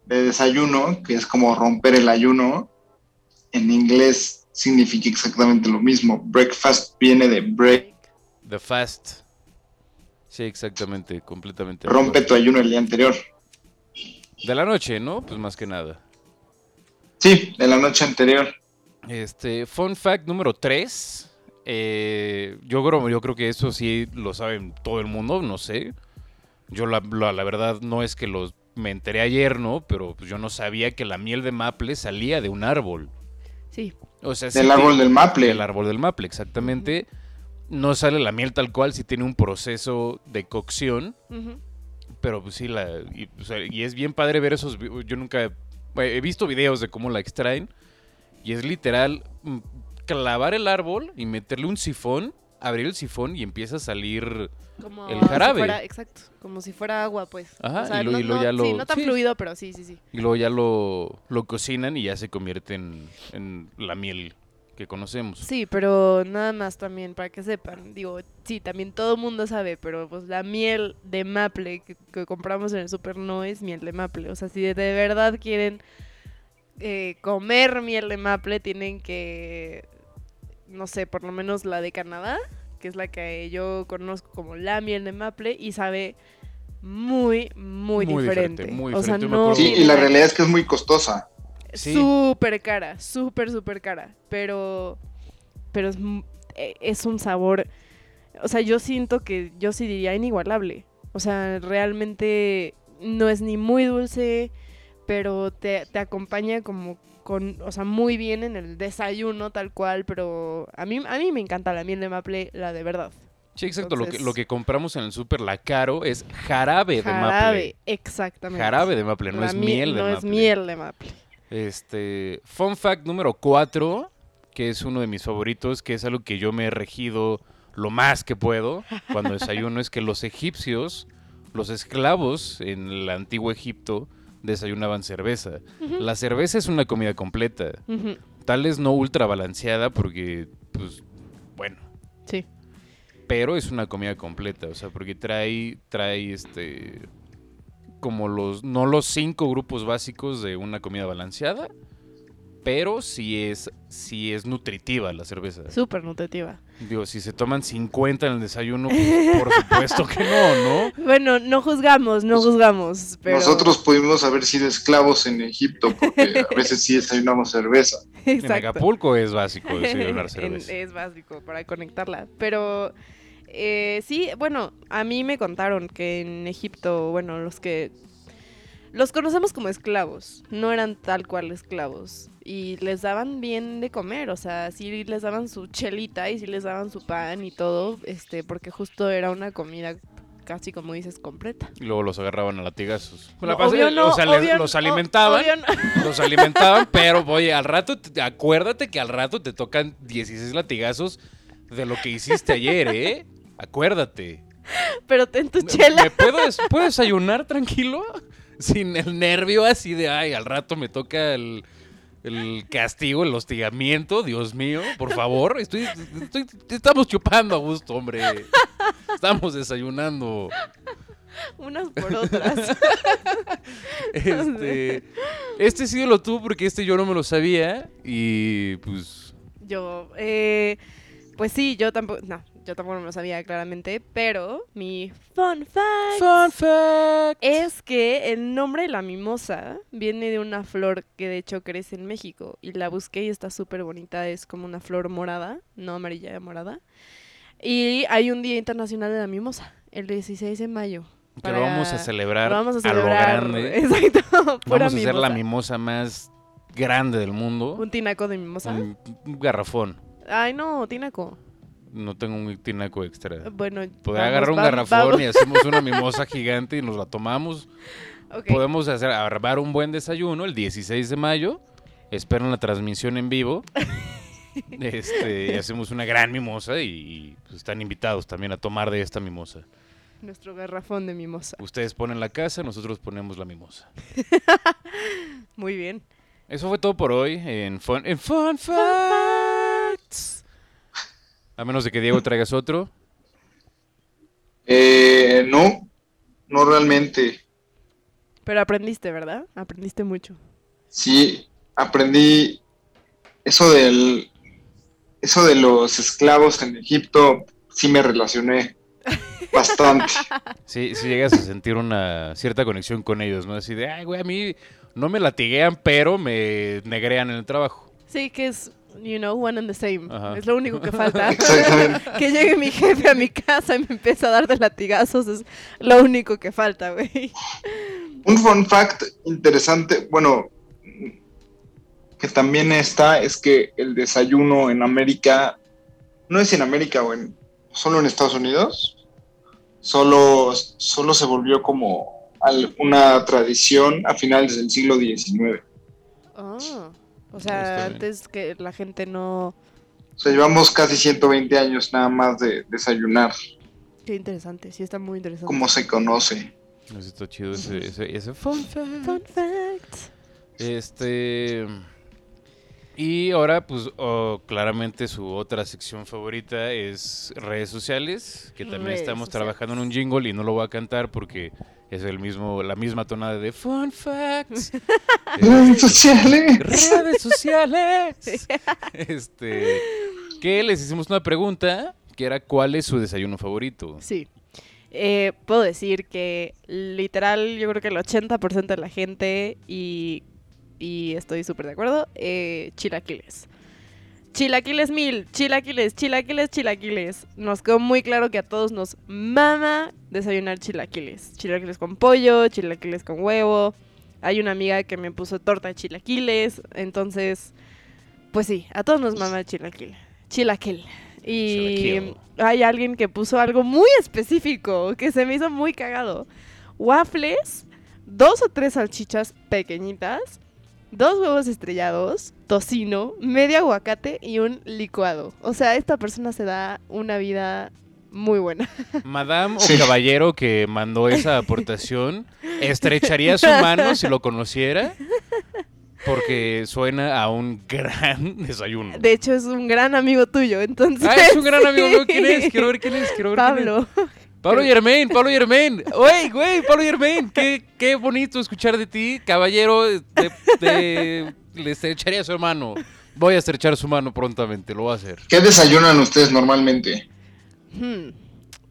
de desayuno, que es como romper el ayuno, en inglés significa exactamente lo mismo. Breakfast viene de break, The Fast. Sí, exactamente, completamente. rompe tu ayuno el día anterior. De la noche, ¿no? Pues más que nada. Sí, de la noche anterior. Este, fun fact número 3. Eh, yo, creo, yo creo que eso sí lo saben todo el mundo, no sé. Yo la, la- la verdad no es que los me enteré ayer, ¿no? Pero pues, yo no sabía que la miel de maple salía de un árbol. Sí. O sea, sí Del árbol del maple. del árbol del maple, exactamente. No sale la miel tal cual, sí tiene un proceso de cocción. Pero pues sí, la, y, o sea, y es bien padre ver esos... Yo nunca... He visto videos de cómo la extraen. Y es literal mm, clavar el árbol y meterle un sifón, abrir el sifón y empieza a salir... Como El si jarabe. fuera- exacto, como si fuera agua, pues. Ajá, y lo- no, y lo no- ya lo- Sí, no tan sí. fluido, pero sí, sí, sí. Y luego ya lo, lo cocinan y ya se convierte en, en la miel que conocemos. Sí, pero nada más también para que sepan. Digo, sí, también todo el mundo sabe, pero pues la miel de maple que, que compramos en el super no es miel de maple. O sea, si de, de verdad quieren eh, comer miel de maple, tienen que, no sé, por lo menos la de Canadá, que es la que yo conozco como la miel de maple y sabe muy, muy, Muy diferente. diferente, muy o diferente. No Sí, y la realidad es que es muy costosa. Sí. súper cara, súper, súper cara. Pero, pero es, eh, es un sabor, o sea, yo siento que yo sí diría inigualable. O sea, realmente no es ni muy dulce, pero te, te acompaña como con, o sea, muy bien en el desayuno tal cual, pero a mí, a mí me encanta la miel de maple, la de verdad. Sí, exacto. Lo que, lo que compramos en el súper, la caro, es jarabe de Jarabe, maple. exactamente. Jarabe de maple, no La es mi- miel de No maple. es miel de maple. Este, fun fact número 4, que es uno de mis favoritos, que es algo que yo me he regido lo más que puedo cuando desayuno, es que los egipcios, los esclavos en el antiguo Egipto, desayunaban cerveza. La cerveza es una comida completa, tal vez no ultra balanceada porque, pues, bueno, Sí. pero es una comida completa, o sea, porque trae, trae este, como los, no los cinco grupos básicos de una comida balanceada, pero sí es, sí es nutritiva la cerveza. Súper nutritiva. Digo, si se toman 50 en el desayuno, pues, por supuesto que no, ¿no? Bueno, no juzgamos, no juzgamos, pero... Nosotros pudimos haber sido esclavos en Egipto porque a veces sí desayunamos cerveza. En. Acapulco es básico desayunar cerveza. es básico para conectarla. Pero eh, sí, bueno, a mí me contaron que en Egipto, bueno, los que los conocemos como esclavos, no eran tal cual esclavos. Y les daban bien de comer, o sea, sí les daban su chelita y sí les daban su pan y todo, este, porque justo era una comida casi como dices completa. Y luego los agarraban a latigazos. No, obvio no, o sea, les- los alimentaban. obvio no. Los alimentaban, pero oye, al rato, te- acuérdate que al rato te tocan 16 latigazos de lo que hiciste ayer, ¿eh? Acuérdate. Pero ten tu ¿Me- chela. ¿Me puedo, des- puedo desayunar tranquilo? Sin el nervio así de, ay, al rato me toca el, el castigo, el hostigamiento, Dios mío, por favor. Estoy, estoy- estamos chupando a gusto, hombre. Estamos desayunando. Unas por otras. Este, este sí lo tuvo porque este yo no me lo sabía y pues Yo, eh, pues sí, yo tampoco, no, yo tampoco lo sabía claramente, pero mi fun fact Fun fact. es que el nombre de la mimosa viene de una flor que de hecho crece en México y la busqué y está súper bonita, es como una flor morada, no amarilla, morada. Y hay un Día Internacional de la Mimosa, el 16 de mayo. Que lo vamos a celebrar, lo vamos a a lo celebrar. grande. Exacto, pura Vamos a hacer la mimosa. más grande del mundo. Un tinaco de mimosa. Un garrafón. Ay, no, tinaco. No tengo un tinaco extra. Bueno, Podría agarrar un garrafón vamos. y hacemos una mimosa gigante y nos la tomamos. Podemos hacer armar un buen desayuno el 16 de mayo. Esperen la transmisión en vivo. Este, y hacemos una gran mimosa y, y, pues, están invitados también a tomar de esta mimosa. Nuestro garrafón de mimosa. Ustedes ponen la casa, nosotros ponemos la mimosa. Muy bien. Eso fue todo por hoy en Fun, en fun Facts. A menos de que Diego traigas otro. Eh, no, no realmente. Pero aprendiste, ¿verdad? Aprendiste mucho. Sí, aprendí eso del eso de los esclavos en Egipto, sí me relacioné bastante. Sí, sí llegas a sentir una cierta conexión con ellos, ¿no? Así de, ay, güey, a mí no me latiguean, pero me negrean en el trabajo. Sí, que es you know, one and the same. Ajá. Es lo único que falta. Que llegue mi jefe a mi casa y me empiece a dar de latigazos es lo único que falta, güey. Un fun fact interesante, bueno, que también está, es que el desayuno en América, no es en América o en, solo en Estados Unidos, solo, solo se volvió como al- una tradición a finales del siglo XIX. Oh, o sea, antes que la gente no... O sea, llevamos casi 120 años nada más de desayunar, Qué interesante, sí está muy interesante. como se conoce. Eso está chido ese, ese, ese fun fact. Fun fact. Este. Y ahora, pues, oh, claramente su otra sección favorita es redes sociales, que también Redes estamos sociales. trabajando en un jingle y no lo voy a cantar porque es el mismo, la misma tonada de Fun Facts. Redes sociales. redes sociales. Este, que les hicimos una pregunta que era ¿cuál es su desayuno favorito? Sí. Eh, puedo decir que literal yo creo que el 80% de la gente y, y estoy súper de acuerdo, eh, chilaquiles. Chilaquiles mil, chilaquiles, chilaquiles, chilaquiles. Nos quedó muy claro que a todos nos mama desayunar chilaquiles. Chilaquiles con pollo, chilaquiles con huevo. Hay una amiga que me puso torta de chilaquiles. Entonces, pues sí, a todos nos mama el chilaquil. Chilaquil. Y Chilaquil. hay alguien que puso algo muy específico que se me hizo muy cagado. Waffles, dos o tres salchichas pequeñitas, dos huevos estrellados, tocino, medio aguacate y un licuado. O sea, esta persona se da una vida muy buena. Madame Sí. o caballero que mandó esa aportación, estrecharía su mano si lo conociera, porque suena a un gran desayuno. De hecho, es un gran amigo tuyo, entonces... Ah, es un gran amigo mío. ¿Quién es? Quiero ver quién es. Quiero ver quién es. Pablo. Germain, Pablo Germain. Güey, güey, Pablo Germain. Qué, qué bonito escuchar de ti, caballero. De, de- le estrecharía su mano. Voy a estrechar su mano prontamente, lo voy a hacer. ¿Qué desayunan ustedes normalmente? Hmm.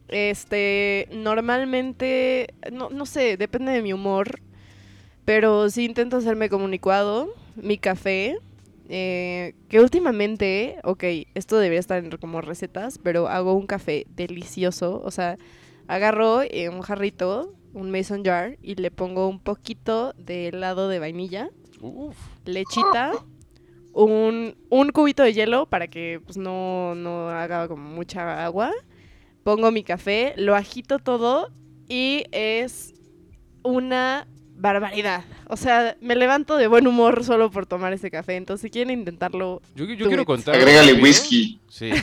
Este, normalmente, no, no sé, depende de mi humor, pero sí intento hacerme como mi café, eh, que últimamente, ok, esto debería estar en como recetas, pero hago un café delicioso, o sea, agarro eh, un jarrito, un mason jar, y le pongo un poquito de helado de vainilla, Uf. lechita, un, un cubito de hielo para que pues, no, no haga como mucha agua. Pongo mi café, lo agito todo y es una barbaridad. O sea, me levanto de buen humor solo por tomar ese café. Entonces, si quieren intentarlo, Yo, yo quiero it. contar. algo Agrégale whisky. Sí. Yo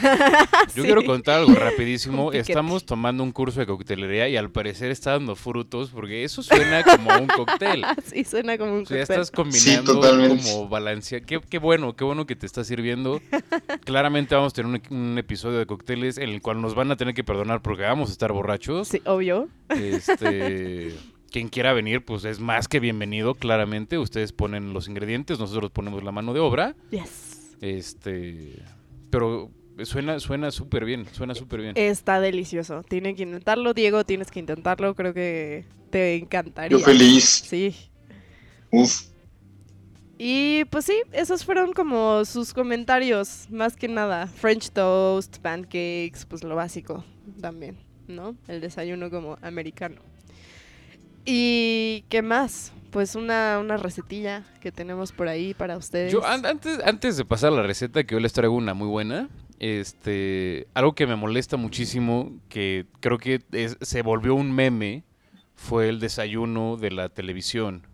sí. quiero contar algo rapidísimo. Estamos tomando un curso de coctelería y al parecer está dando frutos porque eso suena como un cóctel. sí, suena como un O sea, ya cóctel. estás combinando como balancea. Qué, qué bueno, qué bueno que te está sirviendo. Claramente vamos a tener un, un episodio de cócteles en el cual nos van a tener que perdonar porque vamos a estar borrachos. Sí, obvio. Este, quien quiera venir, pues es más que bienvenido, claramente. Ustedes ponen los ingredientes, nosotros ponemos la mano de obra. Yes. Este, pero suena suena súper bien, suena súper bien. Está delicioso. Tienen que intentarlo, Diego. Tienes que intentarlo. Creo que te encantaría. Yo feliz. Sí. Uf. Y pues sí, esos fueron como sus comentarios, más que nada. French toast, pancakes, pues lo básico también, ¿no? El desayuno como americano. ¿Y qué más? Pues una, una recetilla que tenemos por ahí para ustedes. Yo an- antes, antes de pasar a la receta, que hoy les traigo una muy buena, este, algo que me molesta muchísimo, que creo que es- se volvió un meme, fue el desayuno de la televisión.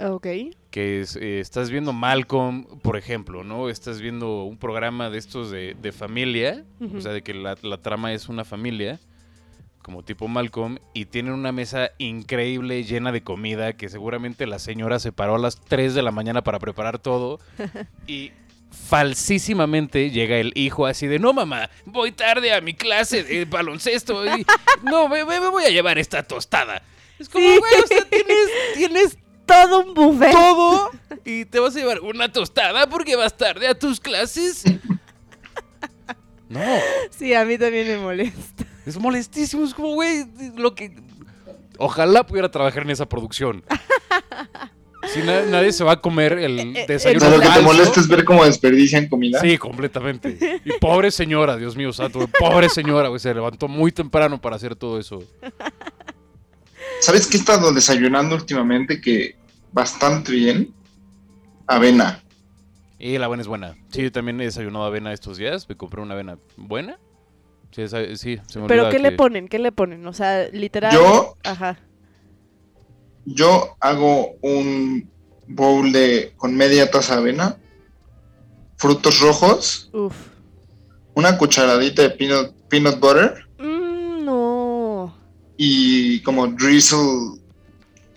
Ok. que es, eh, estás viendo Malcolm, por ejemplo, ¿no? Estás viendo un programa de estos de, de familia, o sea, de que la, la trama es una familia, como tipo Malcolm, y tienen una mesa increíble llena de comida que seguramente la señora se paró a las 3 de la mañana para preparar todo y falsísimamente llega el hijo así de, no mamá, voy tarde a mi clase de baloncesto y no, me, voy a llevar esta tostada. Es como, Sí. güey, o sea, tienes, tienes Todo un buffet. todo y te vas a llevar una tostada porque vas tarde a tus clases. No, Sí, a mí también me molesta. Es molestísimo, es como, güey, lo que... Ojalá pudiera trabajar en esa producción. Si na- nadie se va a comer el eh, O desayuno sea, lo que te molesta es ver cómo desperdician comida. Sí, completamente. Y pobre señora, Dios mío santo, pobre señora, güey, se levantó muy temprano para hacer todo eso. ¿Sabes qué he estado desayunando últimamente que bastante bien? Avena. Y la avena es buena. Sí, yo también he desayunado avena estos días. Me compré una avena buena. Sí, esa- sí se me Pero ¿qué le que- ponen? ¿Qué le ponen? O sea, literal. Yo, Ajá. yo hago un bowl de con media taza de avena, frutos rojos, Uf. una cucharadita de peanut, peanut butter Mm, no. y como drizzle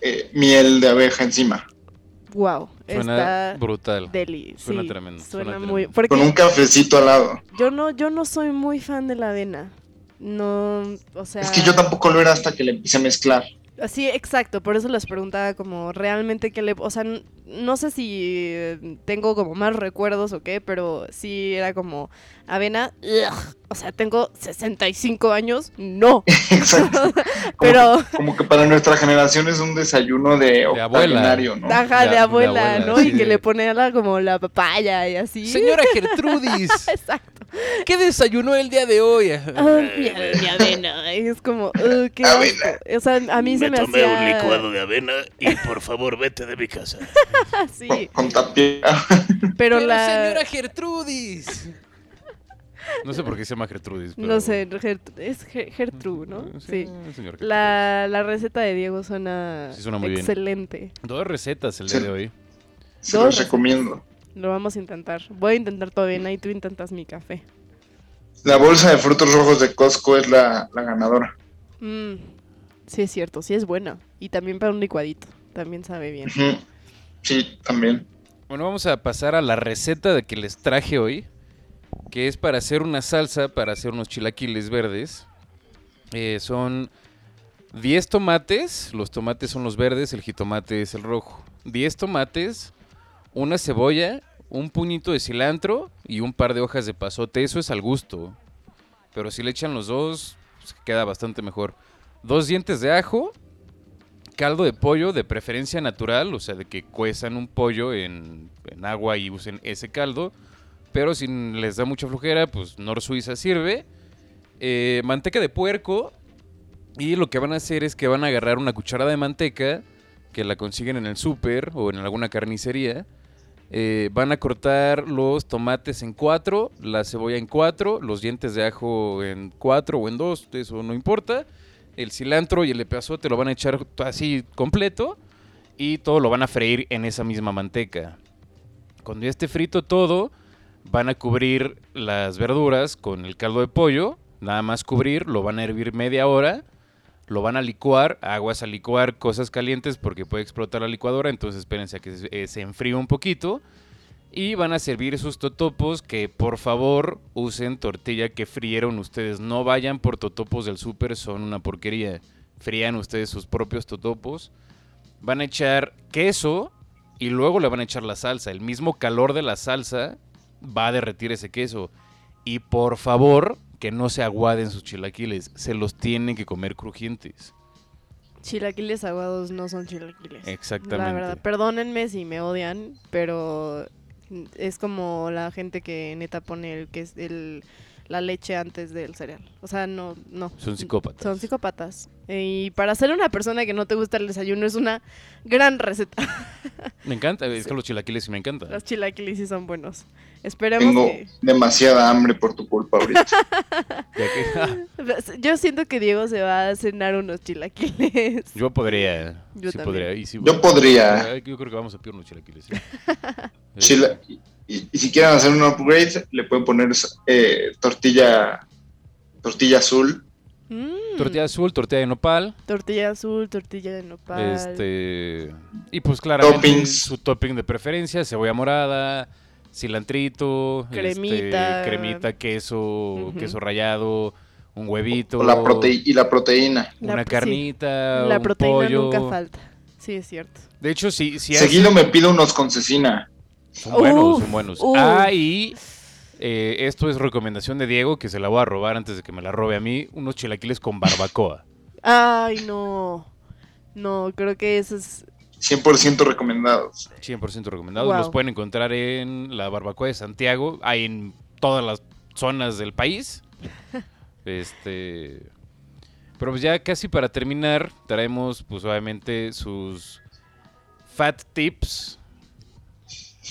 eh, miel de abeja encima. Wow. Suena Está brutal. deli. Suena sí, tremendo, Suena suena muy. tremendo. Con un cafecito al lado. yo no, yo no soy muy fan de la avena. No, o sea. Es que yo tampoco lo era hasta que le empecé a mezclar. Sí, exacto, por eso les preguntaba como realmente qué le... O sea, no sé si eh, tengo como más recuerdos o qué, pero sí era como avena, ugh, o sea, tengo 65 años, no, Exacto. Como, pero... que, como que para nuestra generación es un desayuno de abuela. octogenario, ¿no? Ajá, De- de, de abuela, abuela, ¿no? sí. Y que le pone a la, como la papaya y así. Señora Gertrudis, Exacto. ¿qué desayunó el día de hoy? Ah, mi, mi avena. es como, "Ugh, qué Avena. O sea, a mí se me, tomé hacía... un licuado de avena y por favor vete de mi casa. Sí, Con, con tapia. pero, la... señora Gertrudis. No sé por qué se llama Gertrudis. pero- No sé, Gert- es Ger- Gertrude, ¿no? Sí. señor Gertrudis. La, la receta de Diego suena, Sí, suena muy bien. excelente. Dos recetas el día Sí. de hoy. Se Dos los recomiendo. Lo vamos a intentar. Voy a intentar avena y tú intentas mi café. La bolsa de frutos rojos de Costco es la, la ganadora. Mm, sí, es cierto, sí es buena. Y también para un licuadito. También sabe bien. Sí, también. Bueno, vamos a pasar a la receta de que les traje hoy, que es para hacer una salsa, para hacer unos chilaquiles verdes. Eh, son 10 tomates, los tomates son los verdes, el jitomate es el rojo. 10 tomates, una cebolla, un puñito de cilantro y un par de hojas de pasote, eso es al gusto. Pero si le echan los dos, pues, queda bastante mejor. Dos dientes de ajo, caldo de pollo de preferencia natural, o sea, de que cuezan un pollo en, en agua y usen ese caldo. Pero si les da mucha flojera, pues Nor Suiza sirve. Eh, manteca de puerco. Y lo que van a hacer es que van a agarrar una cucharada de manteca, que la consiguen en el súper o en alguna carnicería. Eh, van a cortar los tomates en cuatro, la cebolla en cuatro, los dientes de ajo en cuatro o en dos, eso no importa. El cilantro y el epazote lo van a echar así completo y todo lo van a freír en esa misma manteca. Cuando ya esté frito todo, van a cubrir las verduras con el caldo de pollo, nada más cubrir, lo van a hervir media hora, lo van a licuar, aguas a licuar cosas calientes porque puede explotar la licuadora, entonces espérense a que se, eh, se enfríe un poquito. Y van a servir sus totopos que por favor usen tortilla que frieron ustedes. No vayan por totopos del súper, son una porquería. Frían ustedes sus propios totopos. Van a echar queso y luego le van a echar la salsa. El mismo calor de la salsa va a derretir ese queso. Y por favor, que no se aguaden sus chilaquiles. Se los tienen que comer crujientes. Chilaquiles aguados no son chilaquiles. Exactamente. La verdad, perdónenme si me odian, pero es como la gente que neta pone el que es el la leche antes del cereal. O sea, no, no. Son psicópatas. Son psicópatas. Y para ser una persona que no te gusta el desayuno es una gran receta. Me encanta, es Sí. que los chilaquiles sí me encantan. Los chilaquiles sí son buenos. Esperemos Tengo que... demasiada hambre por tu culpa ahorita. Yo siento que Diego se va a cenar unos chilaquiles. yo podría. Yo sí también. podría. y sí, Yo bueno, podría. eh, Yo creo que vamos a pedir unos chilaquiles. sí. Y, y si quieren hacer un upgrade, le pueden poner eh, tortilla tortilla azul. Mm, Tortilla azul, tortilla de nopal. tortilla azul, tortilla de nopal. Este. Y pues claramente Toppings. su topping de preferencia: cebolla morada, cilantrito, Cremita. este, cremita, queso, queso rallado, un huevito. o la y la proteína. La- Una sí, carnita, La un proteína pollo. nunca falta. Sí, es cierto. De hecho, sí, sí Seguido me pido unos con cecina. Son buenos, son buenos. Ah, y eh, esto es recomendación de Diego, que se la voy a robar antes de que me la robe a mí, unos chilaquiles con barbacoa. Ay, no. No, creo que eso es 100% recomendados. 100% recomendados. Wow. Los pueden encontrar en la Barbacoa de Santiago. Hay en todas las zonas del país. este. Pero pues ya casi para terminar, traemos pues obviamente sus fat tips.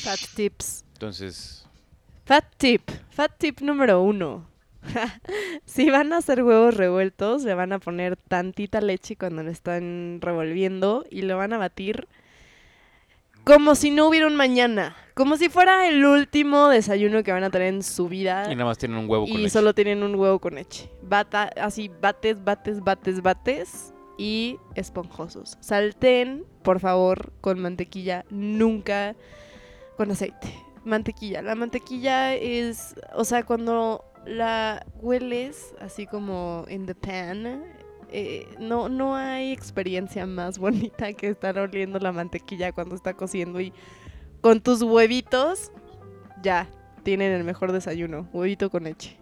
Fat tips. Entonces, Fat tip. Fat tip número uno. si van a hacer huevos revueltos, le van a poner tantita leche cuando lo están revolviendo y lo van a batir como si no hubiera un mañana. Como si fuera el último desayuno que van a tener en su vida. y nada más tienen un huevo con y leche. solo tienen un huevo con leche. Bata, así bates, bates, bates, bates y esponjosos. Salten, por favor, con mantequilla, nunca con aceite. Mantequilla. La mantequilla es, o sea, cuando la hueles así como in the pan, eh, no, no hay experiencia más bonita que estar oliendo la mantequilla cuando está cociendo y con tus huevitos, ya, tienen el mejor desayuno, huevito con leche.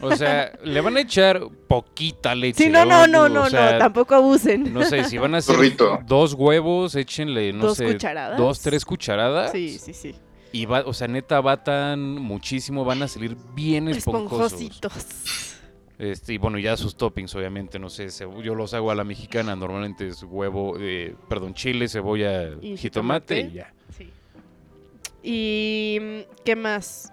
O sea, le van a echar poquita leche. Sí, no, no, no, o no, sea, no, tampoco abusen. No sé, si van a hacer dos huevos, échenle, no Dos sé, cucharadas. dos, tres cucharadas. Sí, sí, sí. Y va, o sea, neta, batan muchísimo, van a salir bien esponjosos. Esponjositos. Este, y bueno, ya sus toppings, obviamente, no sé, yo los hago a la mexicana, normalmente es huevo, eh, perdón, chile, cebolla, Y jitomate, jitomate. y ya. Sí. ¿Y qué más?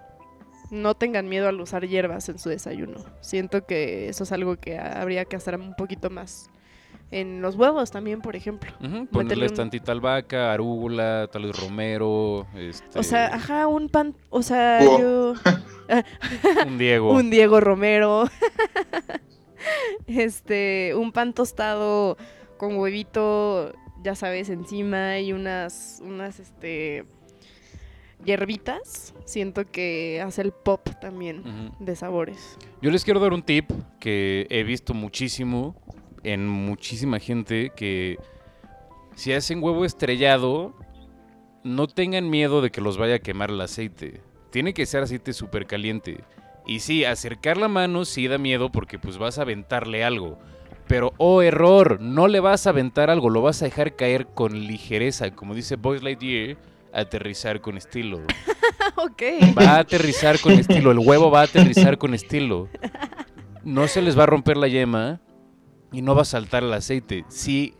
No tengan miedo al usar hierbas en su desayuno. Siento que eso es algo que habría que hacer un poquito más. En los huevos también, por ejemplo. Ponerles un- tantita albahaca, arúgula, tal vez romero, este, O sea, ajá, un pan, o sea, yo... un Diego. un Diego Romero. este, un pan tostado con huevito, ya sabes, encima y unas, unas, este, hierbitas. Siento que hace el pop también de sabores. Yo les quiero dar un tip que he visto muchísimo en muchísima gente que si hacen huevo estrellado, no tengan miedo de que los vaya a quemar el aceite. Tiene que ser aceite súper caliente. Y sí, acercar la mano sí da miedo porque pues vas a aventarle algo. Pero, oh error, no le vas a aventar algo, lo vas a dejar caer con ligereza. Como dice Boys Lightyear, aterrizar con estilo. ok. Va a aterrizar con estilo. El huevo va a aterrizar con estilo. No se les va a romper la yema y no va a saltar el aceite. Sí.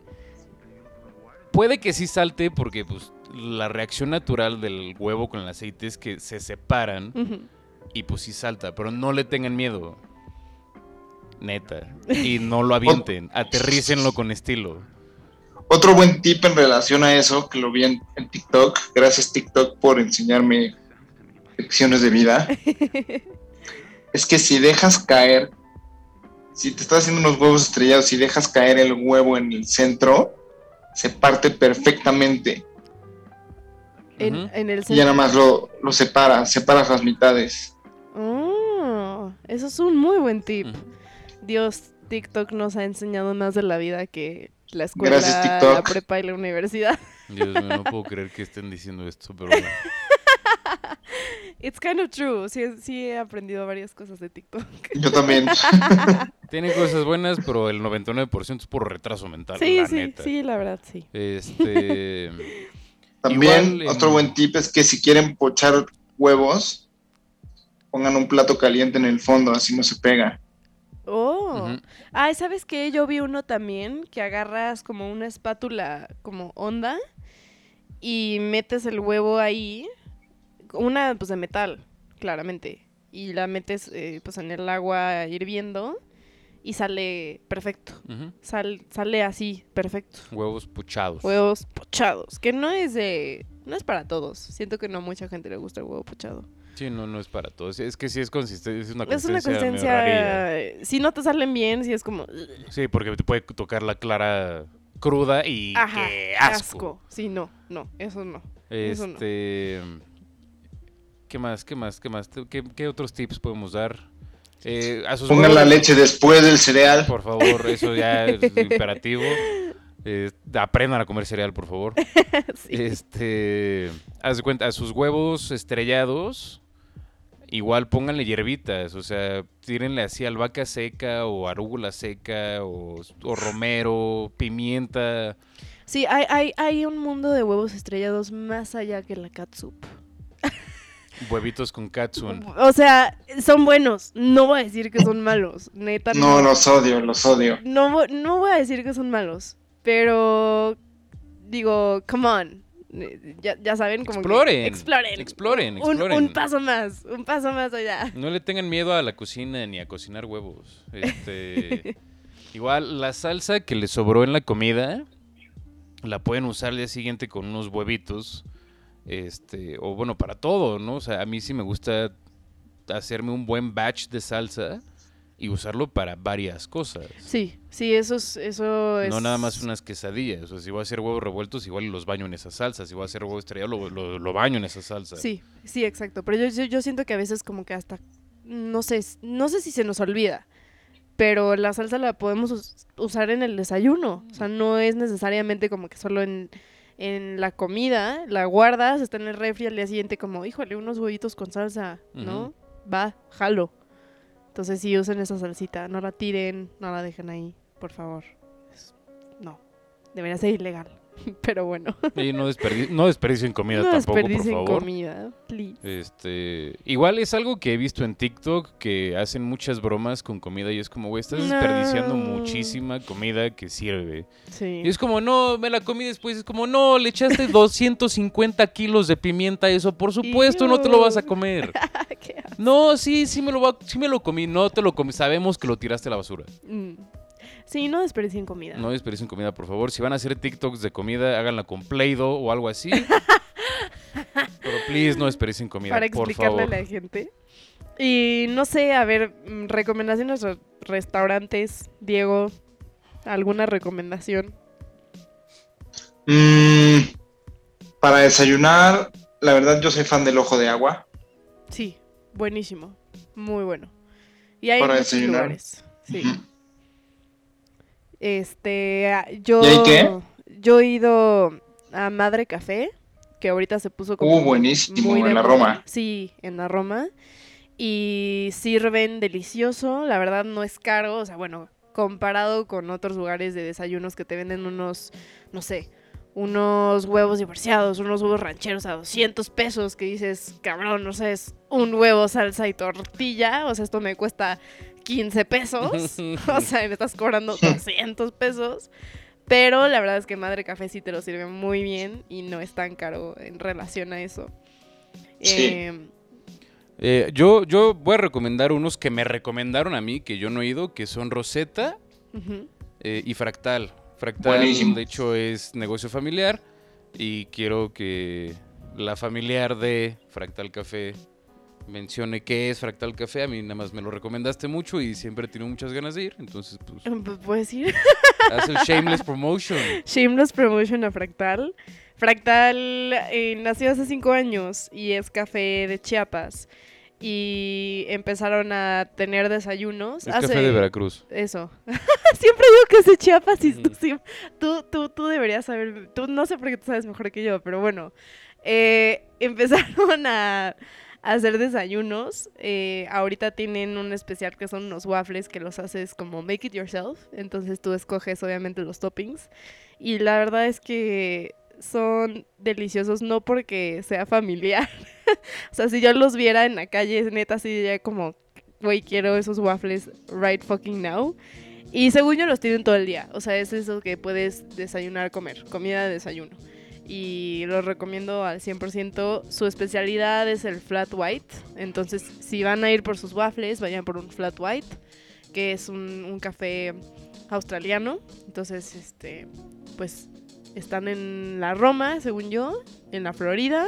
Puede que sí salte porque pues, la reacción natural del huevo con el aceite es que se separan y pues sí salta. Pero no le tengan miedo. Neta. Y no lo avienten. Aterrícenlo con estilo. Otro buen tip en relación a eso, que lo vi en, en TikTok, gracias TikTok por enseñarme lecciones de vida, es que si dejas caer, si te estás haciendo unos huevos estrellados, si dejas caer el huevo en el centro, se parte perfectamente. en, el Y ya centro. nada más lo, lo separas, separas las mitades. Oh, eso es un muy buen tip. Dios, TikTok nos ha enseñado más de la vida que la escuela, Gracias, la prepa y la universidad. Dios mío, no puedo creer que estén diciendo esto, pero bueno. It's kind of true. Sí, sí he aprendido varias cosas de TikTok. Yo también. Tiene cosas buenas, pero el 99% es puro retraso mental. Sí, la sí, neta. sí, la verdad, sí. Este. También Igual en- otro buen tip es que si quieren pochar huevos, pongan un plato caliente en el fondo, así no se pega. Oh. ujú, Ah, ¿sabes qué? Yo vi uno también que agarras como una espátula como onda y metes el huevo ahí, una pues de metal, claramente, y la metes eh, pues en el agua hirviendo y sale perfecto. Sal- sale así, perfecto. Huevos puchados. Huevos pochados, que no es de... No es para todos. Siento que no a mucha gente le gusta el huevo pochado. Sí, no, no es para todos. Es que sí es consistente, es una Es una consistencia. consistencia... Si no te salen bien, si es como... Sí, porque te puede tocar la clara cruda y Ajá, qué asco. Sí, no, no, eso no. Eso no. Este. ¿Qué más? ¿Qué más? ¿Qué más? ¿Qué, qué otros tips podemos dar? Eh, a sus Pongan la leche después del cereal. Por favor, eso ya es imperativo. Eh, aprendan a comer cereal, por favor. Sí. Este, haz de cuenta, a sus huevos estrellados, igual pónganle hierbitas, o sea, tírenle así albahaca seca o arúgula seca o, o romero, pimienta. Sí, hay, hay, hay un mundo de huevos estrellados más allá que la catsup. Huevitos con katsun. O sea, son buenos. No voy a decir que son malos. Neta, No, los odio, los odio. no, no voy a decir que son malos. Pero digo, come on. Ya, ya saben, como que- Exploren. exploren. Exploren, Un, exploren. un paso más. Un paso más allá. No le tengan miedo a la cocina ni a cocinar huevos. Este, igual, la salsa que le sobró en la comida, la pueden usar al día siguiente con unos huevitos. Este, o bueno, para todo, ¿no? O sea, a mí sí me gusta hacerme un buen batch de salsa y usarlo para varias cosas. Sí, sí, eso es. Eso es... No nada más unas quesadillas. O sea, si voy a hacer huevos revueltos, igual los baño en esa salsa. Si voy a hacer huevo estrellado, lo, lo- lo baño en esa salsa. Sí, sí, exacto. Pero yo, yo, yo siento que a veces como que hasta, no sé, no sé si se nos olvida, pero la salsa la podemos us- usar en el desayuno. O sea, no es necesariamente como que solo en, en la comida, la guardas, está en el refri al día siguiente como, híjole, unos huevitos con salsa, ¿no? Va, jalo. Entonces sí, usen esa salsita, no la tiren, no la dejen ahí, por favor. Es- no, debería ser ilegal, pero bueno. Y no, no desperdicien comida no tampoco, por desperdicien favor. comida, please. Este, igual es algo que he visto en TikTok que hacen muchas bromas con comida y es como, güey, estás desperdiciando muchísima comida que sirve. Sí. Y es como, no, me la comí después. Es como, no, le echaste 250 kilos de pimienta a eso. Por supuesto, no te lo vas a comer. No, sí, sí me lo, va- sí me lo comí. No te lo comí. Sabemos que lo tiraste a la basura. Mm. Sí, no desperdicien comida. No desperdicien comida, por favor. Si van a hacer TikToks de comida, háganla con Play-Doh o algo así. Pero please, no desperdicien comida, para por explicarle favor. a la gente. Y no sé, a ver, mm, recomendaciones de restaurantes, Diego, ¿alguna recomendación? Mm, para desayunar, la verdad yo soy fan del ojo de agua. Buenísimo, muy bueno. Y hay Para muchos desayunar. lugares. Sí. Este, ah, yo ¿Y ahí qué? yo he ido a Madre Café, que ahorita se puso como Uh, buenísimo, muy en la. Roma. Sí, en la Roma. Y sirven delicioso, la verdad no es caro, o sea, bueno, comparado con otros lugares de desayunos que te venden unos, no sé, unos huevos divorciados, unos huevos rancheros a 200 pesos, que dices, cabrón, no sé, es un huevo, salsa y tortilla, o sea, esto me cuesta 15 pesos, o sea, me estás cobrando 200 pesos. Pero la verdad es que Madre Café sí te lo sirve muy bien y no es tan caro en relación a eso. Sí. Eh, Eh, yo, yo voy a recomendar unos que me recomendaron a mí, que yo no he ido, que son Rosetta eh, y Fractal. Fractal, Buenísimo. de hecho, es negocio familiar y quiero que la familiar de Fractal Café mencione qué es Fractal Café. A mí nada más me lo recomendaste mucho y siempre he tenido muchas ganas de ir. Entonces, pues, Pu- ¿Puedes ir? haz el shameless promotion. Shameless Promotion a Fractal. Fractal eh, nació hace cinco años y es café de Chiapas. Y empezaron a tener desayunos. Es hace... café de Veracruz. Eso. Siempre digo que es de Chiapas y tú, Ujú. sí- tú, tú, tú deberías saber. Tú no sé por qué tú sabes mejor que yo, pero bueno. Eh, empezaron a, a hacer desayunos. eh, ahorita tienen un especial que son unos waffles que los haces como make it yourself. Entonces tú escoges obviamente los toppings. Y la verdad es que son deliciosos, no porque sea familiar. o sea, si yo los viera en la calle, neta, así diría como, güey, quiero esos waffles right fucking now. Y según yo los tienen todo el día. O sea, es eso que puedes desayunar, comer. Comida de desayuno. Y los recomiendo al 100%. Su especialidad es el flat white. Entonces, si van a ir por sus waffles, vayan por un flat white. Que es un, un café australiano. Entonces, este, pues están en la Roma, según yo. En la Florida.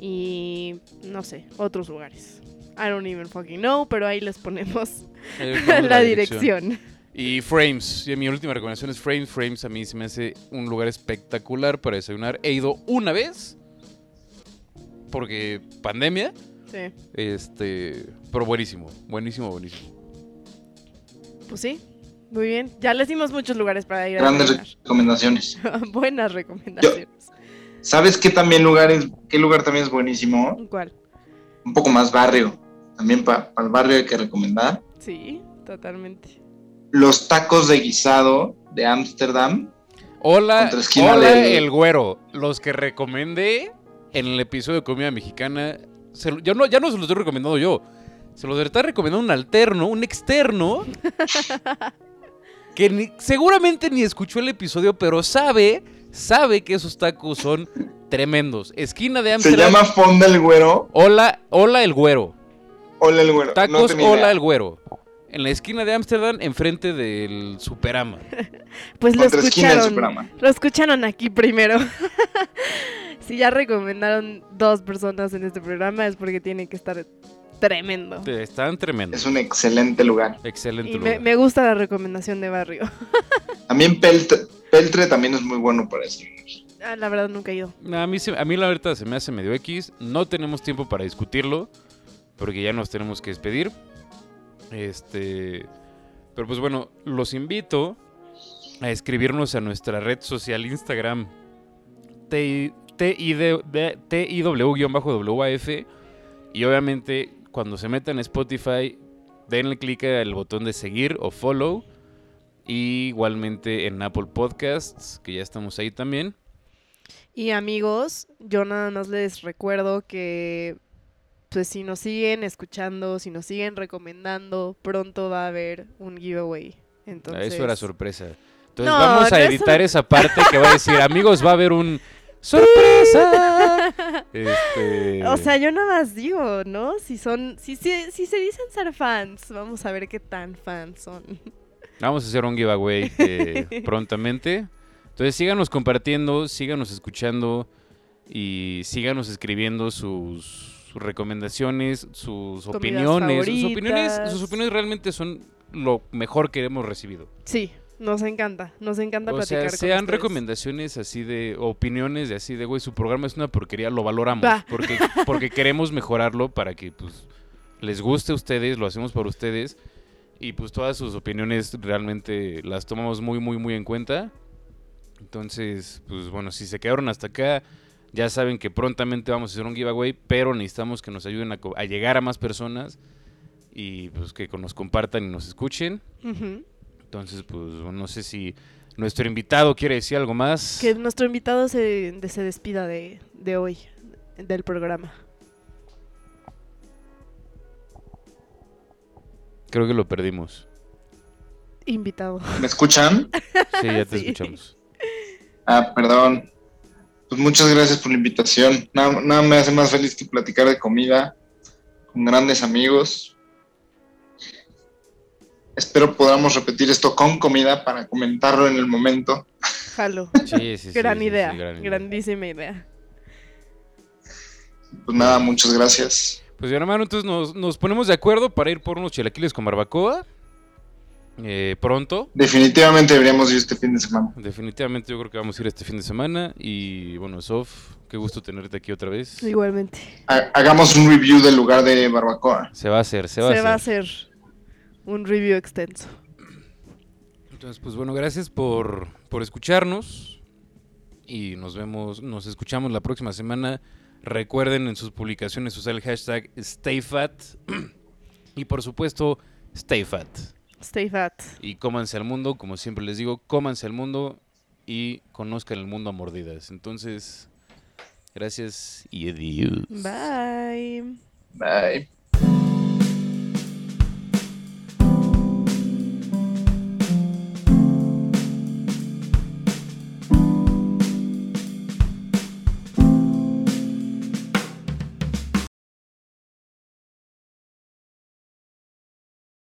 Y no sé, otros lugares. I don't even fucking know, pero ahí les ponemos la dirección. Y Frames, y mi última recomendación es Frames. Frames a mí se me hace un lugar espectacular para desayunar. He ido una vez, porque pandemia, Sí, este, pero buenísimo, buenísimo, buenísimo. pues sí, muy bien. Ya les dimos muchos lugares para ir a Grandes recomendaciones. Buenas recomendaciones. ¿Sabes qué también lugar es, qué lugar también es buenísimo? ¿Cuál? Un poco más barrio. También para el barrio hay que recomendar. Sí, totalmente. Los tacos de guisado de Ámsterdam. Hola, hola del- el güero. Los que recomendé en el episodio de comida mexicana, se lo- yo no, ya no se los estoy recomendando yo. Se los está recomendando un alterno, un externo, que ni- seguramente ni escuchó el episodio, pero sabe, sabe que esos tacos son tremendos. Esquina de Se Amsterdam. llama Fonda el Güero. Hola, hola el güero. Hola el Güero. Tacos Hola idea. el güero. En la esquina de Ámsterdam, enfrente del Superama. Pues lo del escucharon. Superama. Lo escucharon aquí primero. si ya recomendaron dos personas en este programa es porque tiene que estar tremendo. Están tremendos. Es un excelente lugar. Excelente Y lugar. me, me gusta la recomendación de barrio. También Peltre, Peltre también es muy bueno para desayunos. Ah, la verdad nunca he ido. A mí, se- a mí la verdad se me hace medio X. No tenemos tiempo para discutirlo. Porque ya nos tenemos que despedir. Este. Pero pues bueno, los invito a escribirnos a nuestra red social Instagram. TIW-WAF. Y obviamente, cuando se metan a Spotify, denle clic al botón de seguir o follow. Y igualmente en Apple Podcasts, que ya estamos ahí también. Y amigos, yo nada más les recuerdo que pues si nos siguen escuchando, si nos siguen recomendando, pronto va a haber un giveaway. Entonces, Eso era sorpresa. Entonces No, vamos a no es editar esa parte que va a decir, amigos, va a haber un sorpresa. Este, O sea, yo nada más digo, ¿no? Si son, si, si, si se dicen ser fans, vamos a ver qué tan fans son. Vamos a hacer un giveaway eh, prontamente. Entonces síganos compartiendo, síganos escuchando y síganos escribiendo sus, sus recomendaciones, sus Comidas opiniones. Sus opiniones, sus opiniones realmente son lo mejor que hemos recibido. Sí, nos encanta, nos encanta O platicar sea, con sean ustedes. recomendaciones así de opiniones de así de, güey, su programa es una porquería, lo valoramos. Va. Porque, porque queremos mejorarlo para que pues les guste a ustedes, lo hacemos por ustedes. Y pues todas sus opiniones realmente las tomamos muy, muy, muy en cuenta. Entonces, pues bueno, si se quedaron hasta acá, ya saben que prontamente vamos a hacer un giveaway, pero necesitamos que nos ayuden a, llegar a más personas y pues que nos compartan y nos escuchen. Entonces, pues no sé si nuestro invitado quiere decir algo más. Que nuestro invitado se, se despida de, de hoy, del programa. Creo que lo perdimos. Invitado. ¿Me escuchan? Sí, ya te Sí. escuchamos. Ah, perdón. Pues muchas gracias por la invitación. Nada, nada me hace más feliz que platicar de comida con grandes amigos. Espero podamos repetir esto con comida para comentarlo en el momento. Jalo. Sí, sí, sí, gran, sí, sí, idea, gran idea. grandísima idea. Pues nada, muchas gracias. Pues bien, hermano, entonces nos, nos ponemos de acuerdo para ir por unos chilaquiles con barbacoa. eh, pronto. Definitivamente deberíamos ir este fin de semana. Definitivamente yo creo que vamos a ir este fin de semana. Y bueno, Sof, qué gusto tenerte aquí otra vez. Igualmente. Ha- Hagamos un review del lugar de barbacoa. Se va a hacer, se Se, va a hacer. va a hacer un review extenso. Entonces, pues bueno, gracias por, por escucharnos. Y nos vemos, nos escuchamos la próxima semana. Recuerden en sus publicaciones usar el hashtag StayFat. y por supuesto, StayFat. Stay fat. Y cómanse al mundo, como siempre les digo, cómanse al mundo y conozcan el mundo a mordidas. Entonces, gracias y adiós. Bye. Bye.